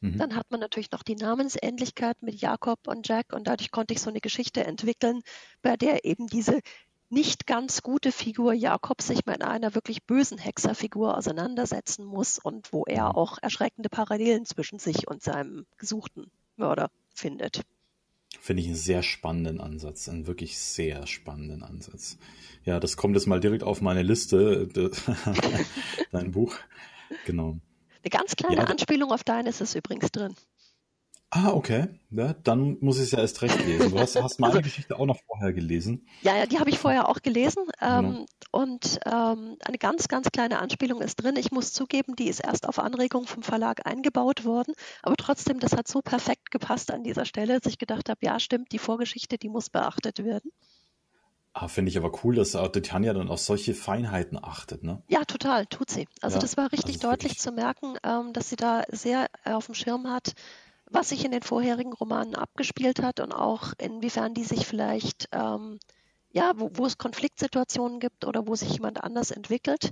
Speaker 2: Mhm. Dann hat man natürlich noch die Namensähnlichkeit mit Jakob und Jack und dadurch konnte ich so eine Geschichte entwickeln, bei der eben diese nicht ganz gute Figur Jakob sich mit einer wirklich bösen Hexerfigur auseinandersetzen muss und wo er mhm. auch erschreckende Parallelen zwischen sich und seinem gesuchten Mörder findet.
Speaker 1: Finde ich einen sehr spannenden Ansatz, einen wirklich sehr spannenden Ansatz. Ja, das kommt jetzt mal direkt auf meine Liste, *laughs* dein Buch. Genau.
Speaker 2: Eine ganz kleine ja, Anspielung auf deines ist übrigens drin.
Speaker 1: Ah, okay. Ja, dann muss ich es ja erst recht lesen. Du hast, hast meine also, Geschichte auch noch vorher gelesen.
Speaker 2: Ja, ja, die habe ich vorher auch gelesen. Ähm, genau. Und ähm, eine ganz, ganz kleine Anspielung ist drin. Ich muss zugeben, die ist erst auf Anregung vom Verlag eingebaut worden. Aber trotzdem, das hat so perfekt gepasst an dieser Stelle, dass ich gedacht habe, ja, stimmt, die Vorgeschichte, die muss beachtet werden.
Speaker 1: Ah, Finde ich aber cool, dass Tanja dann auf solche Feinheiten achtet, ne?
Speaker 2: Ja, total, tut sie. Also ja, das war richtig also deutlich zu merken, ähm, dass sie da sehr auf dem Schirm hat, was sich in den vorherigen Romanen abgespielt hat und auch inwiefern die sich vielleicht, ähm, ja, wo, wo, es Konfliktsituationen gibt oder wo sich jemand anders entwickelt.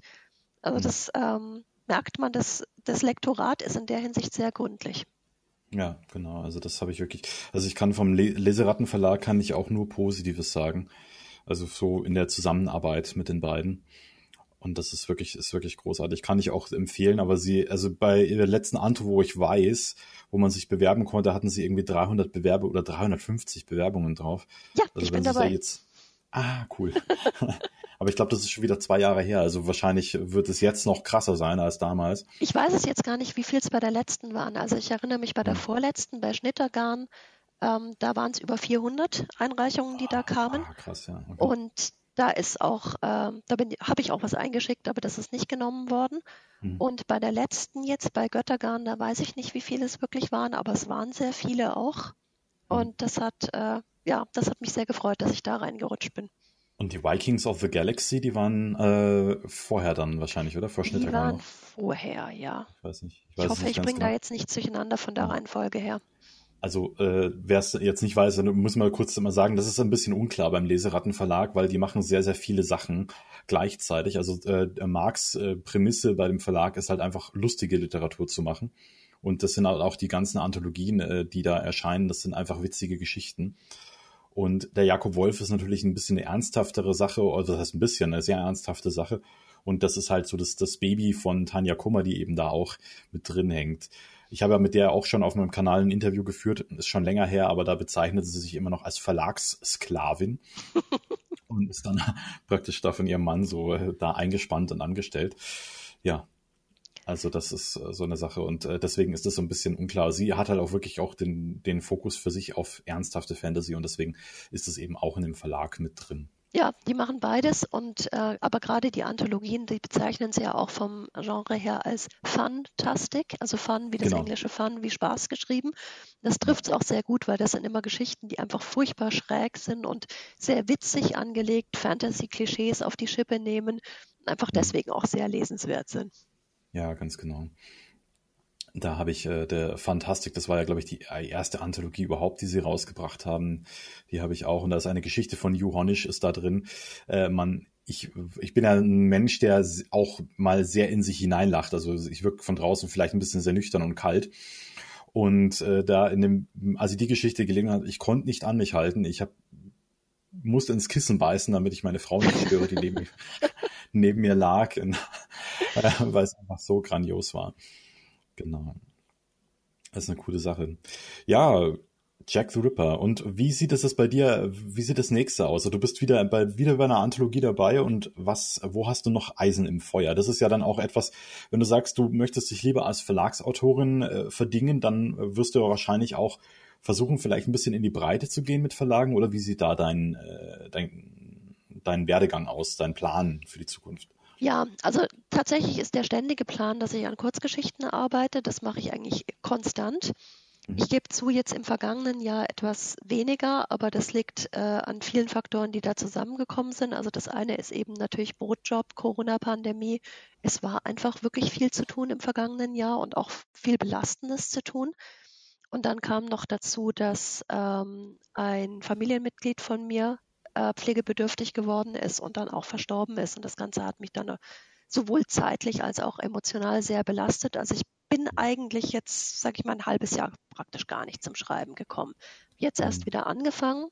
Speaker 2: Also mhm. das ähm, merkt man, dass das Lektorat ist in der Hinsicht sehr gründlich.
Speaker 1: Ja, genau. Also das habe ich wirklich. Also ich kann vom Leserattenverlag kann ich auch nur Positives sagen. Also so in der Zusammenarbeit mit den beiden. Und das ist wirklich, ist wirklich großartig. Kann ich auch empfehlen. Aber sie, also bei der letzten Antwort, wo ich weiß, wo man sich bewerben konnte, hatten sie irgendwie 300 Bewerbe oder 350 Bewerbungen drauf.
Speaker 2: Ja, also ich bin dabei.
Speaker 1: Jetzt, ah, cool. *laughs* Aber ich glaube, das ist schon wieder zwei Jahre her. Also wahrscheinlich wird es jetzt noch krasser sein als damals.
Speaker 2: Ich weiß es jetzt gar nicht, wie viel es bei der letzten waren. Also ich erinnere mich bei der hm. vorletzten, bei Schnittergarn, ähm, da waren es über 400 Einreichungen, die da kamen. Ah, krass, ja. Okay. Und da ist auch, äh, da habe ich auch was eingeschickt, aber das ist nicht genommen worden. Mhm. Und bei der letzten jetzt, bei Göttergarn, da weiß ich nicht, wie viele es wirklich waren, aber es waren sehr viele auch. Mhm. Und das hat, äh, ja, das hat mich sehr gefreut, dass ich da reingerutscht bin.
Speaker 1: Und die Vikings of the Galaxy, die waren äh, vorher dann wahrscheinlich, oder?
Speaker 2: Vor Die waren vorher, ja.
Speaker 1: Ich weiß nicht.
Speaker 2: Ich, weiß ich hoffe, ich bringe genau. da jetzt nicht durcheinander von der Reihenfolge her
Speaker 1: also äh, wer es jetzt nicht weiß, dann muss man kurz mal sagen, das ist ein bisschen unklar beim Leserattenverlag, weil die machen sehr, sehr viele Sachen gleichzeitig. Also äh, Marx äh, Prämisse bei dem Verlag ist halt einfach lustige Literatur zu machen. Und das sind halt auch die ganzen Anthologien, äh, die da erscheinen, das sind einfach witzige Geschichten. Und der Jakob Wolf ist natürlich ein bisschen eine ernsthaftere Sache, also das heißt ein bisschen eine sehr ernsthafte Sache. Und das ist halt so das, das Baby von Tanja Kummer, die eben da auch mit drin hängt. Ich habe ja mit der auch schon auf meinem Kanal ein Interview geführt, ist schon länger her, aber da bezeichnet sie sich immer noch als Verlagssklavin *laughs* und ist dann praktisch da von ihrem Mann so äh, da eingespannt und angestellt. Ja, also das ist äh, so eine Sache und äh, deswegen ist das so ein bisschen unklar. Sie hat halt auch wirklich auch den, den Fokus für sich auf ernsthafte Fantasy und deswegen ist es eben auch in dem Verlag mit drin.
Speaker 2: Ja, die machen beides und äh, aber gerade die Anthologien, die bezeichnen sie ja auch vom Genre her als Fantastic, also Fun wie das genau. englische Fun, wie Spaß geschrieben. Das trifft es auch sehr gut, weil das sind immer Geschichten, die einfach furchtbar schräg sind und sehr witzig angelegt, Fantasy-Klischees auf die Schippe nehmen, einfach mhm. deswegen auch sehr lesenswert sind.
Speaker 1: Ja, ganz genau. Da habe ich äh, der Fantastik, das war ja, glaube ich, die erste Anthologie überhaupt, die sie rausgebracht haben. Die habe ich auch. Und da ist eine Geschichte von Hugh Honish ist da drin. Äh, man, ich, ich bin ja ein Mensch, der auch mal sehr in sich hineinlacht. Also ich wirke von draußen vielleicht ein bisschen sehr nüchtern und kalt. Und äh, da in dem, also die Geschichte gelegen hat, ich konnte nicht an mich halten. Ich habe musste ins Kissen beißen, damit ich meine Frau nicht störe, die neben, *laughs* neben mir lag, *laughs* weil es einfach so grandios war. Genau. Das ist eine coole Sache. Ja, Jack the Ripper. Und wie sieht es bei dir, wie sieht das nächste aus? Also du bist wieder bei, wieder bei einer Anthologie dabei und was, wo hast du noch Eisen im Feuer? Das ist ja dann auch etwas, wenn du sagst, du möchtest dich lieber als Verlagsautorin äh, verdingen, dann wirst du wahrscheinlich auch versuchen, vielleicht ein bisschen in die Breite zu gehen mit Verlagen oder wie sieht da dein, äh, dein, dein Werdegang aus, dein Plan für die Zukunft?
Speaker 2: Ja, also tatsächlich ist der ständige Plan, dass ich an Kurzgeschichten arbeite. Das mache ich eigentlich konstant. Mhm. Ich gebe zu, jetzt im vergangenen Jahr etwas weniger, aber das liegt äh, an vielen Faktoren, die da zusammengekommen sind. Also das eine ist eben natürlich Brotjob, Corona-Pandemie. Es war einfach wirklich viel zu tun im vergangenen Jahr und auch viel Belastendes zu tun. Und dann kam noch dazu, dass ähm, ein Familienmitglied von mir äh, pflegebedürftig geworden ist und dann auch verstorben ist. Und das Ganze hat mich dann äh, sowohl zeitlich als auch emotional sehr belastet. Also ich bin eigentlich jetzt, sage ich mal, ein halbes Jahr praktisch gar nicht zum Schreiben gekommen. Jetzt erst mhm. wieder angefangen.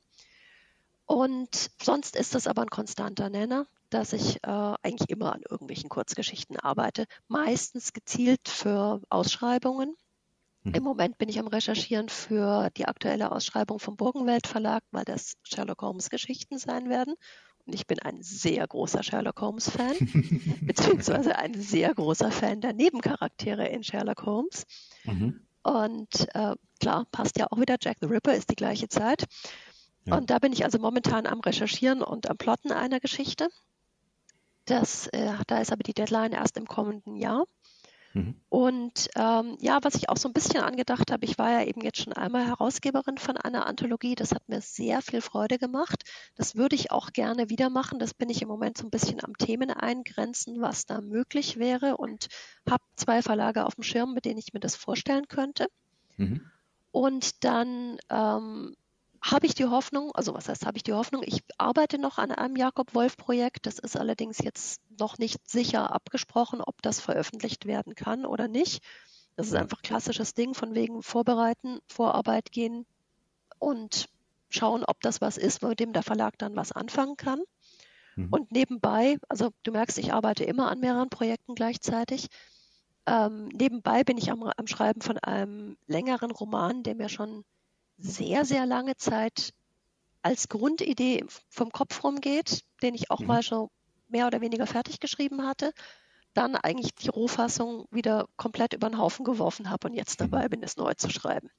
Speaker 2: Und sonst ist das aber ein konstanter Nenner, dass ich äh, eigentlich immer an irgendwelchen Kurzgeschichten arbeite, meistens gezielt für Ausschreibungen. Mhm. Im Moment bin ich am Recherchieren für die aktuelle Ausschreibung vom Burgenwelt Verlag, weil das Sherlock Holmes Geschichten sein werden. Und ich bin ein sehr großer Sherlock Holmes-Fan, *laughs* beziehungsweise ein sehr großer Fan der Nebencharaktere in Sherlock Holmes. Mhm. Und äh, klar, passt ja auch wieder, Jack the Ripper ist die gleiche Zeit. Ja. Und da bin ich also momentan am Recherchieren und am Plotten einer Geschichte. Das, äh, da ist aber die Deadline erst im kommenden Jahr. Mhm. Und ähm, ja, was ich auch so ein bisschen angedacht habe, ich war ja eben jetzt schon einmal Herausgeberin von einer Anthologie. Das hat mir sehr viel Freude gemacht. Das würde ich auch gerne wieder machen. Das bin ich im Moment so ein bisschen am Themen eingrenzen, was da möglich wäre und habe zwei Verlage auf dem Schirm, mit denen ich mir das vorstellen könnte. Mhm. Und dann ähm, habe ich die Hoffnung, also was heißt, habe ich die Hoffnung, ich arbeite noch an einem Jakob-Wolf-Projekt. Das ist allerdings jetzt noch nicht sicher abgesprochen, ob das veröffentlicht werden kann oder nicht. Das ist einfach klassisches Ding von wegen Vorbereiten, Vorarbeit gehen und schauen, ob das was ist, mit dem der Verlag dann was anfangen kann. Mhm. Und nebenbei, also du merkst, ich arbeite immer an mehreren Projekten gleichzeitig. Ähm, nebenbei bin ich am, am Schreiben von einem längeren Roman, der mir schon sehr, sehr lange Zeit als Grundidee vom Kopf rumgeht, den ich auch mhm. mal schon mehr oder weniger fertig geschrieben hatte, dann eigentlich die Rohfassung wieder komplett über den Haufen geworfen habe und jetzt mhm. dabei bin, es neu zu schreiben.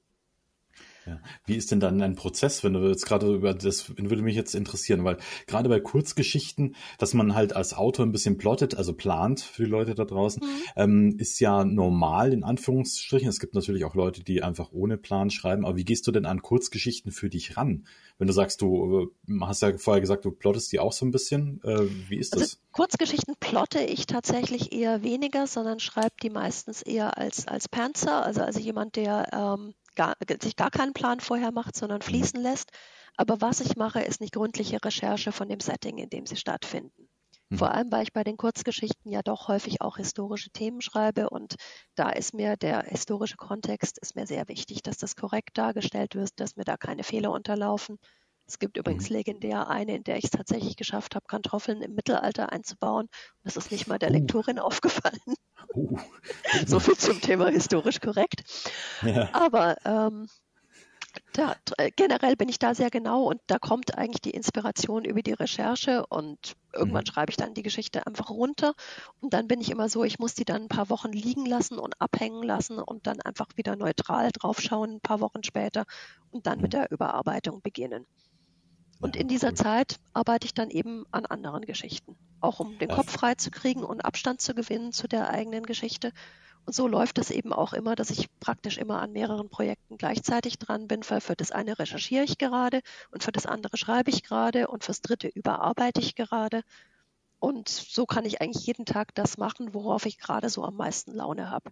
Speaker 1: Ja. Wie ist denn dann ein Prozess, wenn du jetzt gerade über das würde mich jetzt interessieren, weil gerade bei Kurzgeschichten, dass man halt als Autor ein bisschen plottet, also plant für die Leute da draußen, mhm. ähm, ist ja normal in Anführungsstrichen. Es gibt natürlich auch Leute, die einfach ohne Plan schreiben. Aber wie gehst du denn an Kurzgeschichten für dich ran? Wenn du sagst, du äh, hast ja vorher gesagt, du plottest die auch so ein bisschen. Äh, wie ist also das?
Speaker 2: Kurzgeschichten plotte ich tatsächlich eher weniger, sondern schreibe die meistens eher als als Panzer, also also jemand, der ähm, gar, sich gar keinen Plan vorher macht, sondern mhm. fließen lässt. Aber was ich mache, ist nicht gründliche Recherche von dem Setting, in dem sie stattfinden. Mhm. Vor allem, weil ich bei den Kurzgeschichten ja doch häufig auch historische Themen schreibe und da ist mir der historische Kontext ist mir sehr wichtig, dass das korrekt dargestellt wird, dass mir da keine Fehler unterlaufen. Es gibt übrigens mhm. legendär eine, in der ich es tatsächlich geschafft habe, Kartoffeln im Mittelalter einzubauen. Das ist nicht mal der uh. Lektorin aufgefallen. Uh. *laughs* so viel zum Thema historisch korrekt. Ja. Aber ähm, da, generell bin ich da sehr genau und da kommt eigentlich die Inspiration über die Recherche und irgendwann mhm. schreibe ich dann die Geschichte einfach runter und dann bin ich immer so, ich muss die dann ein paar Wochen liegen lassen und abhängen lassen und dann einfach wieder neutral draufschauen ein paar Wochen später und dann mit mhm. der Überarbeitung beginnen. Und in dieser Zeit arbeite ich dann eben an anderen Geschichten, auch um den Kopf frei zu kriegen und Abstand zu gewinnen zu der eigenen Geschichte. Und so läuft es eben auch immer, dass ich praktisch immer an mehreren Projekten gleichzeitig dran bin, weil für das eine recherchiere ich gerade und für das andere schreibe ich gerade und fürs dritte überarbeite ich gerade. Und so kann ich eigentlich jeden Tag das machen, worauf ich gerade so am meisten Laune habe.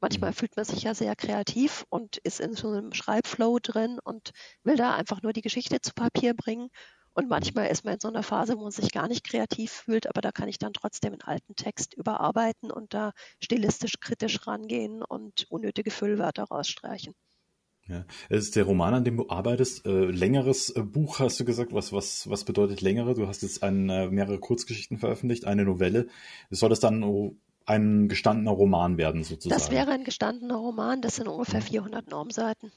Speaker 2: Manchmal mhm. fühlt man sich ja sehr kreativ und ist in so einem Schreibflow drin und will da einfach nur die Geschichte zu Papier bringen. Und manchmal ist man in so einer Phase, wo man sich gar nicht kreativ fühlt, aber da kann ich dann trotzdem einen alten Text überarbeiten und da stilistisch kritisch rangehen und unnötige Füllwörter rausstreichen.
Speaker 1: Ja. Es ist der Roman, an dem du arbeitest. Äh, längeres äh, Buch hast du gesagt. Was, was, was bedeutet längere? Du hast jetzt ein, äh, mehrere Kurzgeschichten veröffentlicht, eine Novelle. Soll das dann ein gestandener Roman werden, sozusagen?
Speaker 2: Das wäre ein gestandener Roman. Das sind ungefähr 400 Normseiten.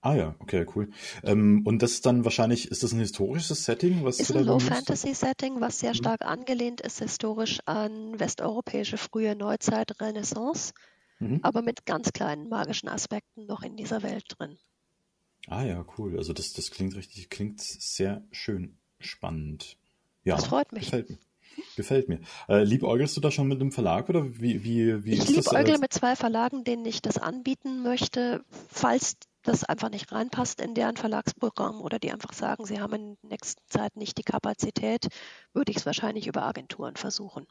Speaker 1: Ah ja, okay, cool. Ähm, und das ist dann wahrscheinlich, ist das ein historisches Setting?
Speaker 2: Was ist ein Low-Fantasy-Setting, was sehr mhm. stark angelehnt ist historisch an westeuropäische frühe Neuzeit, Renaissance mhm. aber mit ganz kleinen magischen Aspekten noch in dieser Welt drin.
Speaker 1: Ah ja, cool. Also das, das klingt richtig, klingt sehr schön spannend. Ja,
Speaker 2: das freut mich.
Speaker 1: Gefällt mir. Gefällt mir. Äh, liebäugelst du da schon mit einem Verlag oder wie, wie, wie
Speaker 2: ich ist das? Ich liebäugle mit zwei Verlagen, denen ich das anbieten möchte, falls das einfach nicht reinpasst in deren Verlagsprogramm oder die einfach sagen, sie haben in der nächsten Zeit nicht die Kapazität, würde ich es wahrscheinlich über Agenturen versuchen.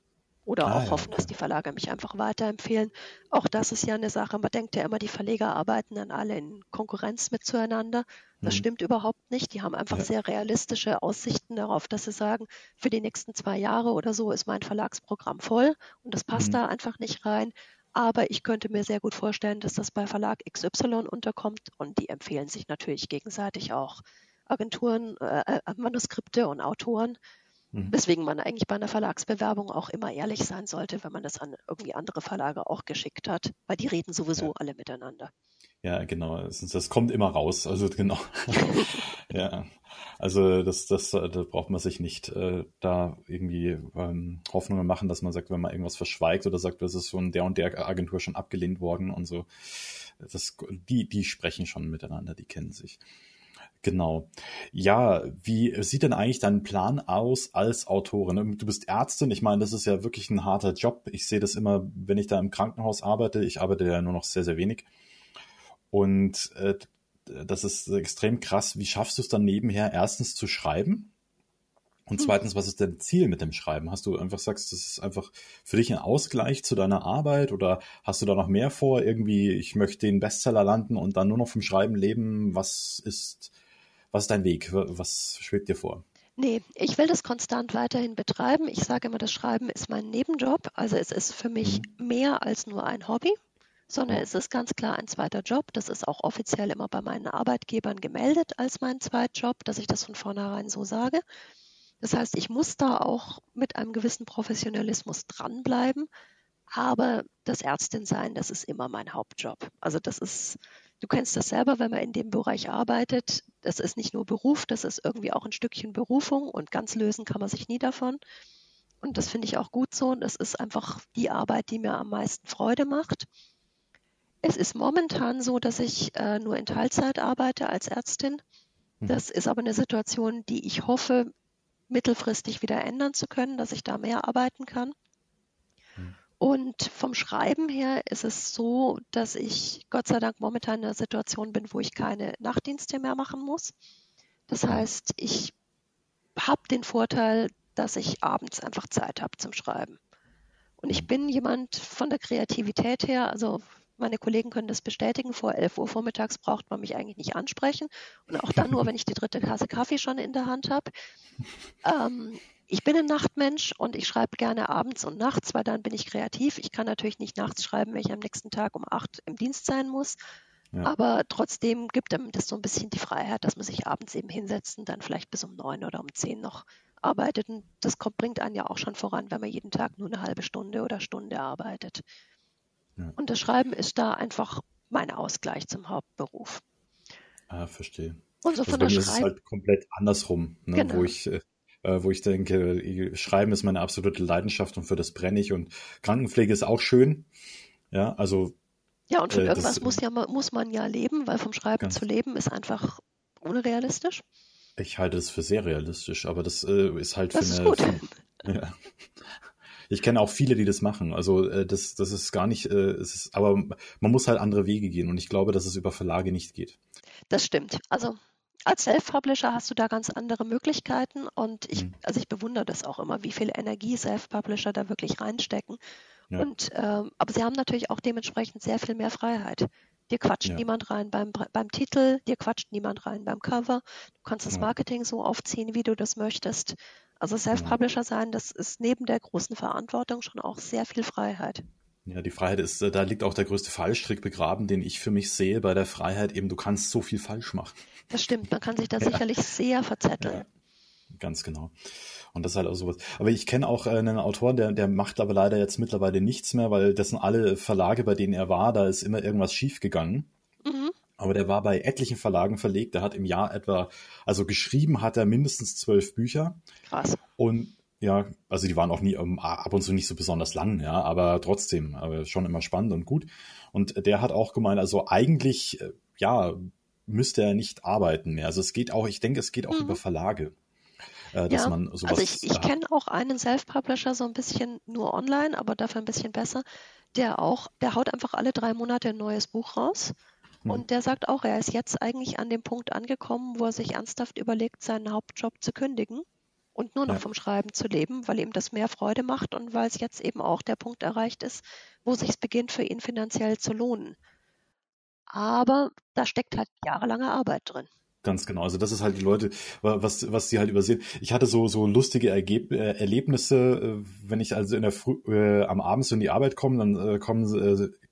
Speaker 2: Oder ah, auch ja, hoffen, dass die Verlage mich einfach weiterempfehlen. Auch das ist ja eine Sache. Man denkt ja immer, die Verleger arbeiten dann alle in Konkurrenz mit zueinander. Das mhm. stimmt überhaupt nicht. Die haben einfach ja. sehr realistische Aussichten darauf, dass sie sagen, für die nächsten zwei Jahre oder so ist mein Verlagsprogramm voll und das passt mhm. da einfach nicht rein. Aber ich könnte mir sehr gut vorstellen, dass das bei Verlag XY unterkommt und die empfehlen sich natürlich gegenseitig auch Agenturen, äh, äh Manuskripte und Autoren. Mhm. Weswegen man eigentlich bei einer Verlagsbewerbung auch immer ehrlich sein sollte, wenn man das an irgendwie andere Verlage auch geschickt hat, weil die reden sowieso ja. alle miteinander.
Speaker 1: Ja, genau. Das, das, kommt immer raus. Also *laughs* genau. ja. Also das, das, da braucht man sich nicht äh, da irgendwie ähm, Hoffnungen machen, dass man sagt, wenn man irgendwas verschweigt oder sagt, das ist von der und der Agentur schon abgelehnt worden und so. Das, die, die sprechen schon miteinander, die kennen sich. Genau. Ja, wie sieht denn eigentlich dein Plan aus als Autorin? Du bist Ärztin. Ich meine, das ist ja wirklich ein harter Job. Ich sehe das immer, wenn ich da im Krankenhaus arbeite. Ich arbeite ja nur noch sehr, sehr wenig. Und äh, das ist extrem krass. Wie schaffst du es dann nebenher erstens zu schreiben? Und hm. zweitens, was ist dein Ziel mit dem Schreiben? Hast du einfach sagst, das ist einfach für dich ein Ausgleich zu deiner Arbeit oder hast du da noch mehr vor? Irgendwie, ich möchte den Bestseller landen und dann nur noch vom Schreiben leben. Was ist was ist dein Weg? Was schwebt dir vor?
Speaker 2: Nee, ich will das konstant weiterhin betreiben. Ich sage immer, das Schreiben ist mein Nebenjob. Also es ist für mich mhm. mehr als nur ein Hobby, sondern es ist ganz klar ein zweiter Job. Das ist auch offiziell immer bei meinen Arbeitgebern gemeldet als mein Zweitjob, dass ich das von vornherein so sage. Das heißt, ich muss da auch mit einem gewissen Professionalismus dranbleiben. Aber das Ärztinsein, das ist immer mein Hauptjob. Also das ist Du kennst das selber, wenn man in dem Bereich arbeitet. Das ist nicht nur Beruf, das ist irgendwie auch ein Stückchen Berufung und ganz lösen kann man sich nie davon. Und das finde ich auch gut so. Und das ist einfach die Arbeit, die mir am meisten Freude macht. Es ist momentan so, dass ich äh, nur in Teilzeit arbeite als Ärztin. Mhm. Das ist aber eine Situation, die ich hoffe, mittelfristig wieder ändern zu können, dass ich da mehr arbeiten kann. Und vom Schreiben her ist es so, dass ich Gott sei Dank momentan in einer Situation bin, wo ich keine Nachtdienste mehr machen muss. Das heißt, ich habe den Vorteil, dass ich abends einfach Zeit habe zum Schreiben. Und ich bin jemand von der Kreativität her, also meine Kollegen können das bestätigen, vor 11 Uhr vormittags braucht man mich eigentlich nicht ansprechen. Und auch dann nur, *laughs* wenn ich die dritte Tasse Kaffee schon in der Hand habe. Ähm, ich bin ein Nachtmensch und ich schreibe gerne abends und nachts, weil dann bin ich kreativ. Ich kann natürlich nicht nachts schreiben, wenn ich am nächsten Tag um acht im Dienst sein muss. Ja. Aber trotzdem gibt einem das so ein bisschen die Freiheit, dass man sich abends eben hinsetzt und dann vielleicht bis um neun oder um zehn noch arbeitet. Und das kommt, bringt einen ja auch schon voran, wenn man jeden Tag nur eine halbe Stunde oder Stunde arbeitet. Ja. Und das Schreiben ist da einfach mein Ausgleich zum Hauptberuf.
Speaker 1: Ah, verstehe.
Speaker 2: Und so
Speaker 1: also von der Schreib ist es halt komplett andersrum, ne? genau. wo ich äh, wo ich denke, Schreiben ist meine absolute Leidenschaft und für das brenne ich und Krankenpflege ist auch schön. Ja, also.
Speaker 2: Ja, und von äh, irgendwas das, muss, ja, muss man ja leben, weil vom Schreiben zu leben ist einfach unrealistisch.
Speaker 1: Ich halte es für sehr realistisch, aber das äh, ist halt
Speaker 2: das
Speaker 1: für
Speaker 2: eine. Ist gut.
Speaker 1: Für, *laughs* ja. Ich kenne auch viele, die das machen. Also äh, das, das ist gar nicht, äh, es ist, aber man muss halt andere Wege gehen und ich glaube, dass es über Verlage nicht geht.
Speaker 2: Das stimmt. Also als Self-Publisher hast du da ganz andere Möglichkeiten und ich, mhm. also ich bewundere das auch immer, wie viel Energie Self-Publisher da wirklich reinstecken. Ja. Und ähm, aber sie haben natürlich auch dementsprechend sehr viel mehr Freiheit. Dir quatscht ja. niemand rein beim, beim Titel, dir quatscht niemand rein beim Cover. Du kannst das Marketing so aufziehen, wie du das möchtest. Also Self-Publisher sein, das ist neben der großen Verantwortung schon auch sehr viel Freiheit.
Speaker 1: Ja, die Freiheit ist, äh, da liegt auch der größte Fallstrick begraben, den ich für mich sehe bei der Freiheit. Eben, du kannst so viel falsch machen.
Speaker 2: Das stimmt, man kann sich da ja. sicherlich sehr verzetteln. Ja,
Speaker 1: ganz genau. Und das ist halt auch sowas. Aber ich kenne auch äh, einen Autor, der, der macht aber leider jetzt mittlerweile nichts mehr, weil das sind alle Verlage, bei denen er war, da ist immer irgendwas schiefgegangen. Mhm. Aber der war bei etlichen Verlagen verlegt. Der hat im Jahr etwa, also geschrieben hat er mindestens zwölf Bücher.
Speaker 2: Krass.
Speaker 1: Und ja, also die waren auch nie um, ab und zu nicht so besonders lang, ja, aber trotzdem, aber schon immer spannend und gut. Und der hat auch gemeint, also eigentlich, äh, ja, müsste er nicht arbeiten mehr. Also es geht auch, ich denke, es geht auch mhm. über Verlage.
Speaker 2: Äh, dass ja, man sowas also ich, ich kenne auch einen Self-Publisher so ein bisschen nur online, aber dafür ein bisschen besser, der auch, der haut einfach alle drei Monate ein neues Buch raus. Mhm. Und der sagt auch, er ist jetzt eigentlich an dem Punkt angekommen, wo er sich ernsthaft überlegt, seinen Hauptjob zu kündigen und nur noch ja. vom Schreiben zu leben, weil ihm das mehr Freude macht und weil es jetzt eben auch der Punkt erreicht ist, wo sich beginnt für ihn finanziell zu lohnen. Aber da steckt halt jahrelange Arbeit drin.
Speaker 1: Ganz genau. Also das ist halt die Leute, was, was sie halt übersehen. Ich hatte so, so lustige Ergeb äh, Erlebnisse, äh, wenn ich also in der Früh, äh, am Abend so in die Arbeit komme, dann äh, kommen,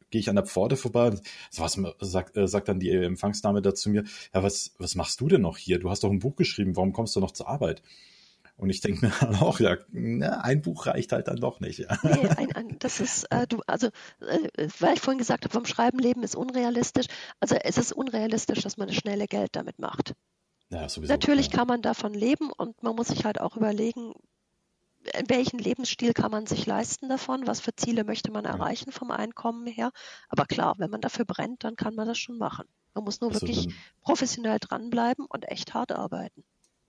Speaker 1: gehe ich an der Pforte vorbei und was sagt, sagt dann die Empfangsdame da zu mir, ja, was, was machst du denn noch hier? Du hast doch ein Buch geschrieben, warum kommst du noch zur Arbeit? Und ich denke mir *laughs* auch, ja, na, ein Buch reicht halt dann doch nicht. Ja.
Speaker 2: Nee, ein, ein, das ist, äh, du, also, äh, weil ich vorhin gesagt habe, vom Schreiben leben ist unrealistisch. Also es ist unrealistisch, dass man das schnelle Geld damit macht. Ja, sowieso, Natürlich ja. kann man davon leben und man muss sich halt auch überlegen, welchen Lebensstil kann man sich leisten davon, was für Ziele möchte man erreichen vom Einkommen her. Aber klar, wenn man dafür brennt, dann kann man das schon machen. Man muss nur also wirklich professionell dranbleiben und echt hart arbeiten.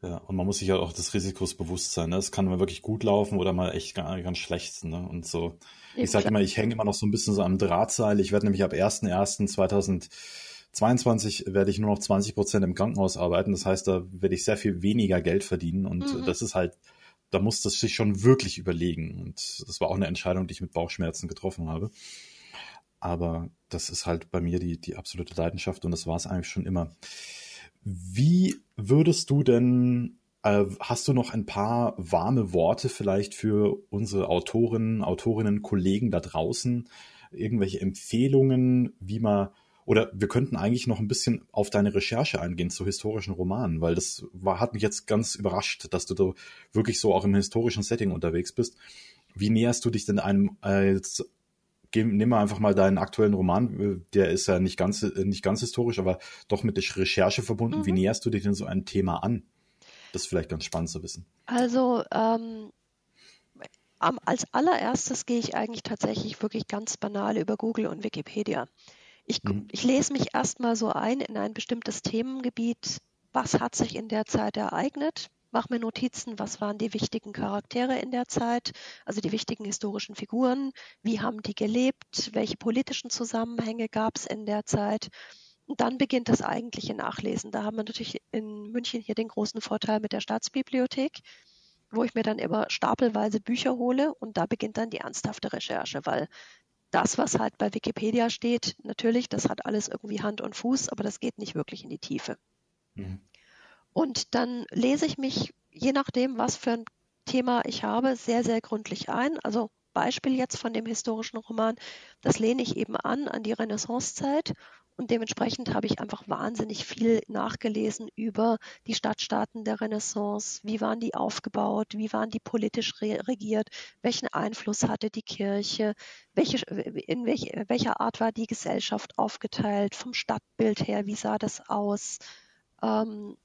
Speaker 1: Ja, und man muss sich ja auch des Risikos bewusst sein. Ne? Es kann mal wirklich gut laufen oder mal echt ganz, schlecht. Ne? Und so, ich sage immer, ich hänge immer noch so ein bisschen so am Drahtseil. Ich werde nämlich ab 1.1.2022 werde ich nur noch 20 Prozent im Krankenhaus arbeiten. Das heißt, da werde ich sehr viel weniger Geld verdienen. Und mhm. das ist halt, da muss das sich schon wirklich überlegen. Und das war auch eine Entscheidung, die ich mit Bauchschmerzen getroffen habe. Aber das ist halt bei mir die, die absolute Leidenschaft und das war es eigentlich schon immer. Wie würdest du denn, äh, hast du noch ein paar warme Worte vielleicht für unsere Autorinnen, Autorinnen, Kollegen da draußen? Irgendwelche Empfehlungen, wie man, oder wir könnten eigentlich noch ein bisschen auf deine Recherche eingehen zu historischen Romanen, weil das war, hat mich jetzt ganz überrascht, dass du da wirklich so auch im historischen Setting unterwegs bist. Wie näherst du dich denn einem äh, nimm mal einfach mal deinen aktuellen Roman, der ist ja nicht ganz, nicht ganz historisch, aber doch mit der Recherche verbunden. Mhm. Wie näherst du dich denn so ein Thema an? Das ist vielleicht ganz spannend zu wissen.
Speaker 2: Also ähm, als allererstes gehe ich eigentlich tatsächlich wirklich ganz banal über Google und Wikipedia. Ich, mhm. ich lese mich erstmal so ein in ein bestimmtes Themengebiet. Was hat sich in der Zeit ereignet? Mache mir Notizen, was waren die wichtigen Charaktere in der Zeit, also die wichtigen historischen Figuren, wie haben die gelebt, welche politischen Zusammenhänge gab es in der Zeit. Und dann beginnt das eigentliche Nachlesen. Da haben wir natürlich in München hier den großen Vorteil mit der Staatsbibliothek, wo ich mir dann immer stapelweise Bücher hole und da beginnt dann die ernsthafte Recherche, weil das, was halt bei Wikipedia steht, natürlich, das hat alles irgendwie Hand und Fuß, aber das geht nicht wirklich in die Tiefe. Mhm. Und dann lese ich mich, je nachdem, was für ein Thema ich habe, sehr, sehr gründlich ein. Also Beispiel jetzt von dem historischen Roman, das lehne ich eben an an die Renaissancezeit und dementsprechend habe ich einfach wahnsinnig viel nachgelesen über die Stadtstaaten der Renaissance. Wie waren die aufgebaut? Wie waren die politisch re regiert? Welchen Einfluss hatte die Kirche? Welche, in welch, welcher Art war die Gesellschaft aufgeteilt? Vom Stadtbild her, wie sah das aus? Ähm,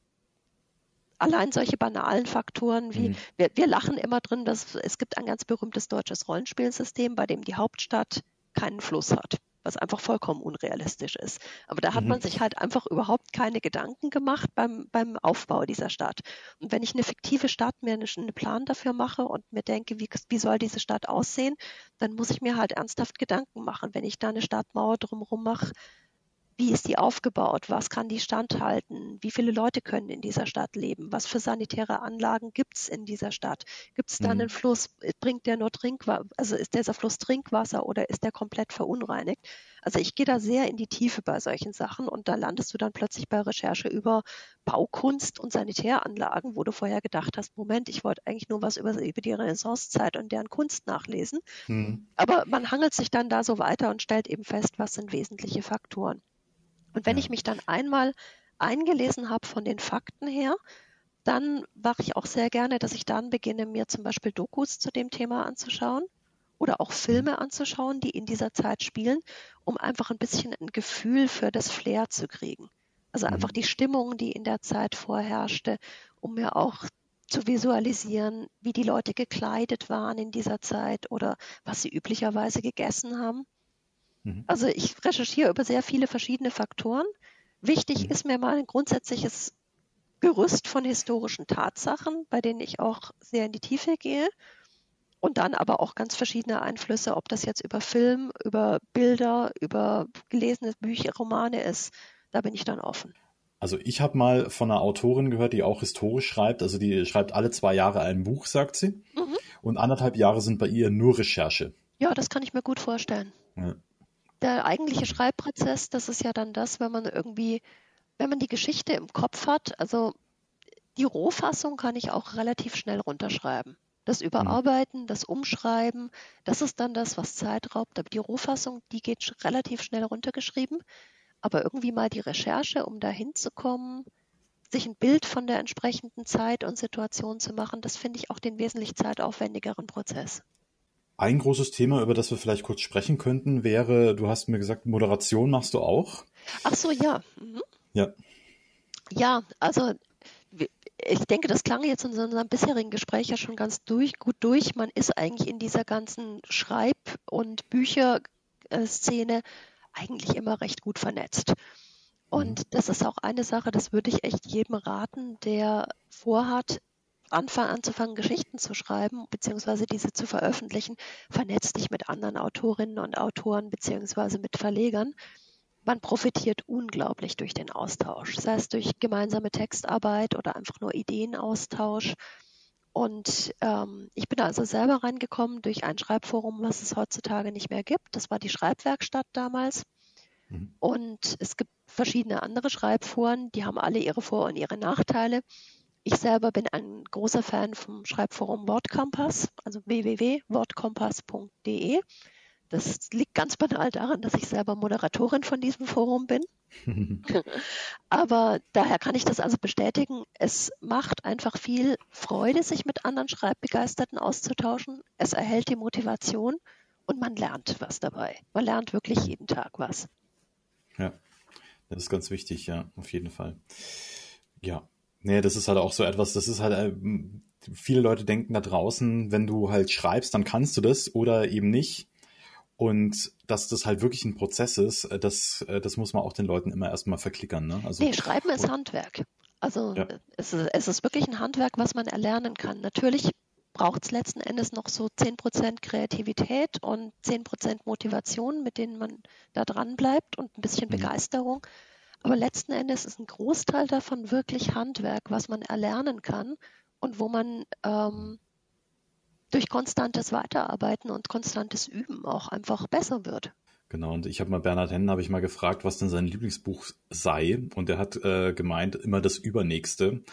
Speaker 2: allein solche banalen Faktoren wie, mhm. wir, wir lachen immer drin, dass es gibt ein ganz berühmtes deutsches Rollenspielsystem, bei dem die Hauptstadt keinen Fluss hat was einfach vollkommen unrealistisch ist. Aber da hat mhm. man sich halt einfach überhaupt keine Gedanken gemacht beim, beim Aufbau dieser Stadt. Und wenn ich eine fiktive Stadt mir einen, einen Plan dafür mache und mir denke, wie, wie soll diese Stadt aussehen, dann muss ich mir halt ernsthaft Gedanken machen. Wenn ich da eine Stadtmauer drumherum mache, wie ist die aufgebaut, was kann die standhalten, wie viele Leute können in dieser Stadt leben, was für sanitäre Anlagen gibt es in dieser Stadt, gibt es da mhm. einen Fluss, bringt der nur Trinkwasser, also ist dieser Fluss Trinkwasser oder ist der komplett verunreinigt? Also ich gehe da sehr in die Tiefe bei solchen Sachen und da landest du dann plötzlich bei Recherche über Baukunst und Sanitäranlagen, wo du vorher gedacht hast, Moment, ich wollte eigentlich nur was über, über die Renaissancezeit und deren Kunst nachlesen. Mhm. Aber man hangelt sich dann da so weiter und stellt eben fest, was sind wesentliche Faktoren. Und wenn ja. ich mich dann einmal eingelesen habe von den Fakten her, dann mache ich auch sehr gerne, dass ich dann beginne, mir zum Beispiel Dokus zu dem Thema anzuschauen oder auch mhm. Filme anzuschauen, die in dieser Zeit spielen, um einfach ein bisschen ein Gefühl für das Flair zu kriegen. Also einfach mhm. die Stimmung, die in der Zeit vorherrschte, um mir auch zu visualisieren, wie die Leute gekleidet waren in dieser Zeit oder was sie üblicherweise gegessen haben. Mhm. Also ich recherchiere über sehr viele verschiedene Faktoren. Wichtig mhm. ist mir mal ein grundsätzliches Gerüst von historischen Tatsachen, bei denen ich auch sehr in die Tiefe gehe. Und dann aber auch ganz verschiedene Einflüsse, ob das jetzt über Film, über Bilder, über gelesene Bücher, Romane ist. Da bin ich dann offen.
Speaker 1: Also ich habe mal von einer Autorin gehört, die auch historisch schreibt. Also die schreibt alle zwei Jahre ein Buch, sagt sie. Mhm. Und anderthalb Jahre sind bei ihr nur Recherche.
Speaker 2: Ja, das kann ich mir gut vorstellen. Ja der eigentliche Schreibprozess, das ist ja dann das, wenn man irgendwie, wenn man die Geschichte im Kopf hat, also die Rohfassung kann ich auch relativ schnell runterschreiben. Das mhm. Überarbeiten, das Umschreiben, das ist dann das, was Zeit raubt. Aber die Rohfassung, die geht relativ schnell runtergeschrieben. Aber irgendwie mal die Recherche, um da hinzukommen, sich ein Bild von der entsprechenden Zeit und Situation zu machen, das finde ich auch den wesentlich zeitaufwendigeren Prozess.
Speaker 1: Ein großes Thema, über das wir vielleicht kurz sprechen könnten, wäre, du hast mir gesagt, Moderation machst du auch.
Speaker 2: Ach so, ja. Mhm. Ja. Ja, also ich denke, das klang jetzt in unserem bisherigen Gespräch ja schon ganz durch, gut durch. Man ist eigentlich in dieser ganzen Schreib- und Bücherszene eigentlich immer recht gut vernetzt. Und mhm. das ist auch eine Sache, das würde ich echt jedem raten, der vorhat, anfangen, anzufangen, Geschichten zu schreiben, beziehungsweise diese zu veröffentlichen, vernetzt dich mit anderen Autorinnen und Autoren, beziehungsweise mit Verlegern. Man profitiert unglaublich durch den Austausch, sei es durch gemeinsame Textarbeit oder einfach nur Ideenaustausch. Und ähm, ich bin also selber reingekommen durch ein Schreibforum, was es heutzutage nicht mehr gibt. Das war die Schreibwerkstatt damals. Mhm. Und es gibt verschiedene andere Schreibforen, die haben alle ihre Vor- und ihre Nachteile. Ich selber bin ein großer Fan vom Schreibforum Wortkompass, also www.wortkompass.de. Das liegt ganz banal daran, dass ich selber Moderatorin von diesem Forum bin. *laughs* Aber daher kann ich das also bestätigen. Es macht einfach viel Freude, sich mit anderen Schreibbegeisterten auszutauschen. Es erhält die Motivation und man lernt was dabei. Man lernt wirklich jeden Tag was.
Speaker 1: Ja, das ist ganz wichtig, ja, auf jeden Fall. Ja, Nee, das ist halt auch so etwas, das ist halt, äh, viele Leute denken da draußen, wenn du halt schreibst, dann kannst du das oder eben nicht. Und dass das halt wirklich ein Prozess ist, äh, das, äh, das muss man auch den Leuten immer erstmal verklickern. Ne?
Speaker 2: Also, nee, Schreiben ist Handwerk. Also ja. es, ist, es ist wirklich ein Handwerk, was man erlernen kann. Natürlich braucht es letzten Endes noch so 10% Kreativität und 10% Motivation, mit denen man da dran bleibt und ein bisschen mhm. Begeisterung. Aber letzten Endes ist ein Großteil davon wirklich Handwerk, was man erlernen kann und wo man ähm, durch konstantes Weiterarbeiten und konstantes Üben auch einfach besser wird.
Speaker 1: Genau, und ich habe mal Bernhard Hennen habe ich mal gefragt, was denn sein Lieblingsbuch sei, und er hat äh, gemeint immer das Übernächste,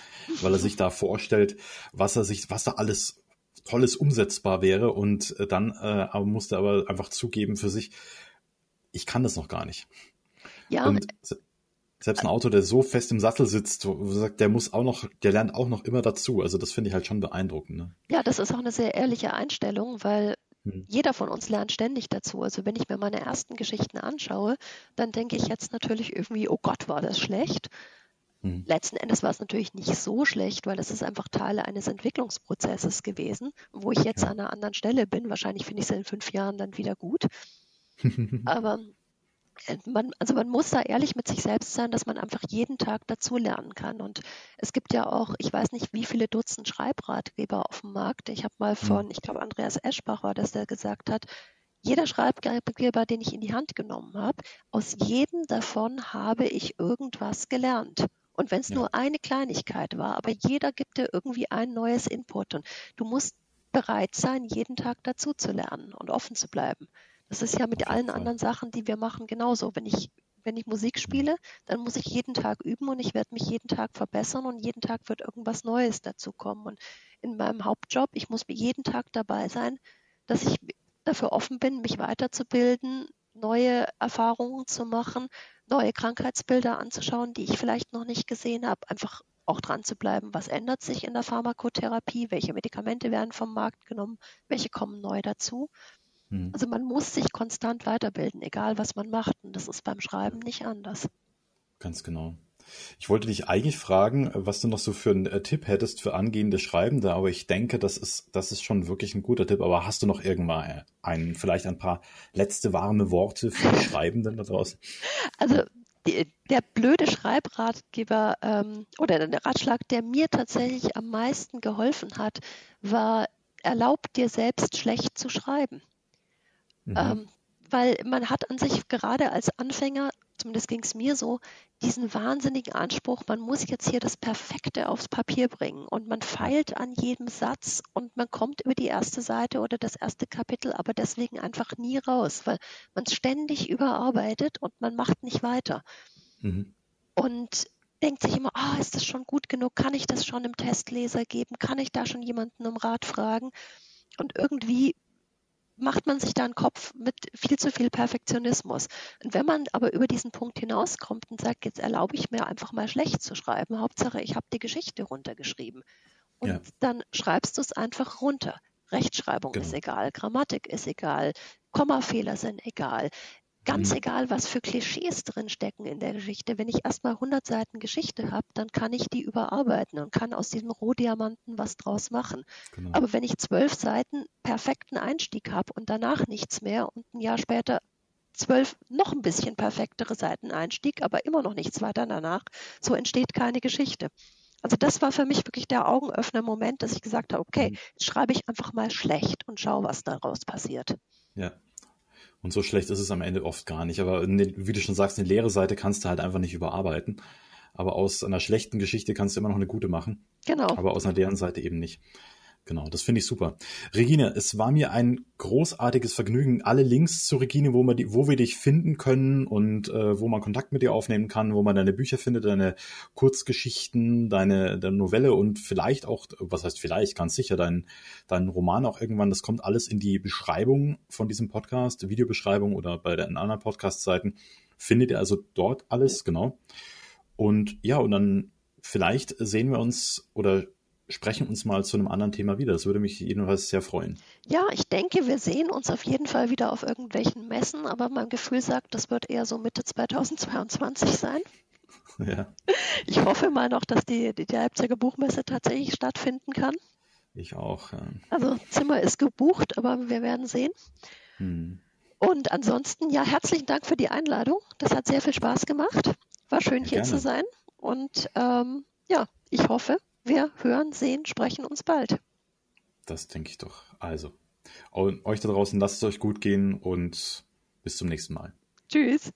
Speaker 1: weil er sich da *laughs* vorstellt, was er sich, was da alles Tolles umsetzbar wäre, und äh, dann äh, musste aber einfach zugeben für sich, ich kann das noch gar nicht. Ja, und selbst ein Auto, der so fest im Sattel sitzt, sagt, der muss auch noch, der lernt auch noch immer dazu. Also das finde ich halt schon beeindruckend. Ne?
Speaker 2: Ja, das ist auch eine sehr ehrliche Einstellung, weil hm. jeder von uns lernt ständig dazu. Also wenn ich mir meine ersten Geschichten anschaue, dann denke ich jetzt natürlich irgendwie, oh Gott, war das schlecht. Hm. Letzten Endes war es natürlich nicht so schlecht, weil das ist einfach Teil eines Entwicklungsprozesses gewesen, wo ich jetzt ja. an einer anderen Stelle bin. Wahrscheinlich finde ich es in fünf Jahren dann wieder gut. *laughs* Aber man, also man muss da ehrlich mit sich selbst sein, dass man einfach jeden Tag dazu lernen kann. Und es gibt ja auch, ich weiß nicht, wie viele Dutzend Schreibratgeber auf dem Markt. Ich habe mal von, mhm. ich glaube, Andreas Eschbach war das, der gesagt hat, jeder Schreibgeber, den ich in die Hand genommen habe, aus jedem davon habe ich irgendwas gelernt. Und wenn es ja. nur eine Kleinigkeit war, aber jeder gibt dir irgendwie ein neues Input und du musst bereit sein, jeden Tag dazu zu lernen und offen zu bleiben. Das ist ja mit allen anderen Sachen, die wir machen, genauso. Wenn ich, wenn ich Musik spiele, dann muss ich jeden Tag üben und ich werde mich jeden Tag verbessern und jeden Tag wird irgendwas Neues dazu kommen. Und in meinem Hauptjob, ich muss jeden Tag dabei sein, dass ich dafür offen bin, mich weiterzubilden, neue Erfahrungen zu machen, neue Krankheitsbilder anzuschauen, die ich vielleicht noch nicht gesehen habe, einfach auch dran zu bleiben, was ändert sich in der Pharmakotherapie, welche Medikamente werden vom Markt genommen, welche kommen neu dazu. Hm. Also man muss sich konstant weiterbilden, egal was man macht. Und das ist beim Schreiben nicht anders.
Speaker 1: Ganz genau. Ich wollte dich eigentlich fragen, was du noch so für einen äh, Tipp hättest für angehende Schreibende, aber ich denke, das ist, das ist schon wirklich ein guter Tipp. Aber hast du noch irgendwann einen, vielleicht ein paar letzte warme Worte für die Schreibenden da draußen? *laughs*
Speaker 2: Also der blöde Schreibratgeber ähm, oder der Ratschlag, der mir tatsächlich am meisten geholfen hat, war, erlaub dir selbst schlecht zu schreiben. Mhm. Ähm, weil man hat an sich gerade als Anfänger zumindest ging es mir so, diesen wahnsinnigen Anspruch, man muss jetzt hier das Perfekte aufs Papier bringen und man feilt an jedem Satz und man kommt über die erste Seite oder das erste Kapitel, aber deswegen einfach nie raus, weil man es ständig überarbeitet und man macht nicht weiter. Mhm. Und denkt sich immer, ah, ist das schon gut genug? Kann ich das schon im Testleser geben? Kann ich da schon jemanden um Rat fragen? Und irgendwie macht man sich da einen Kopf mit viel zu viel Perfektionismus. Und wenn man aber über diesen Punkt hinauskommt und sagt, jetzt erlaube ich mir einfach mal schlecht zu schreiben, Hauptsache ich habe die Geschichte runtergeschrieben. Und ja. dann schreibst du es einfach runter. Rechtschreibung genau. ist egal, Grammatik ist egal, Kommafehler sind egal. Ganz mhm. egal, was für Klischees drinstecken in der Geschichte. Wenn ich erstmal 100 Seiten Geschichte habe, dann kann ich die überarbeiten und kann aus diesem Rohdiamanten was draus machen. Genau. Aber wenn ich zwölf Seiten perfekten Einstieg habe und danach nichts mehr und ein Jahr später zwölf noch ein bisschen perfektere Seiteneinstieg, aber immer noch nichts weiter danach, so entsteht keine Geschichte. Also das war für mich wirklich der Augenöffner-Moment, dass ich gesagt habe, okay, mhm. jetzt schreibe ich einfach mal schlecht und schaue, was daraus passiert.
Speaker 1: Ja, und so schlecht ist es am Ende oft gar nicht. Aber wie du schon sagst, eine leere Seite kannst du halt einfach nicht überarbeiten. Aber aus einer schlechten Geschichte kannst du immer noch eine gute machen. Genau. Aber aus einer leeren Seite eben nicht. Genau, das finde ich super. Regine, es war mir ein großartiges Vergnügen. Alle Links zu Regine, wo, man die, wo wir dich finden können und äh, wo man Kontakt mit dir aufnehmen kann, wo man deine Bücher findet, deine Kurzgeschichten, deine, deine Novelle und vielleicht auch, was heißt vielleicht, ganz sicher, dein, dein Roman auch irgendwann. Das kommt alles in die Beschreibung von diesem Podcast, Videobeschreibung oder bei den anderen Podcast-Seiten. Findet ihr also dort alles, genau. Und ja, und dann vielleicht sehen wir uns oder sprechen uns mal zu einem anderen Thema wieder. Das würde mich jedenfalls sehr freuen.
Speaker 2: Ja, ich denke, wir sehen uns auf jeden Fall wieder auf irgendwelchen Messen, aber mein Gefühl sagt, das wird eher so Mitte 2022 sein. *laughs* Ja. Ich hoffe mal noch, dass die, die, die Leipziger Buchmesse tatsächlich stattfinden kann.
Speaker 1: Ich auch. Ja.
Speaker 2: Also Zimmer ist gebucht, aber wir werden sehen. Hm. Und ansonsten, ja, herzlichen Dank für die Einladung. Das hat sehr viel Spaß gemacht. War schön ja, hier gerne. zu sein. Und ähm, ja, ich hoffe, wir hören, sehen, sprechen uns bald.
Speaker 1: Das denke ich doch. Also, euch da draußen lasst es euch gut gehen und bis zum nächsten Mal.
Speaker 2: Tschüss.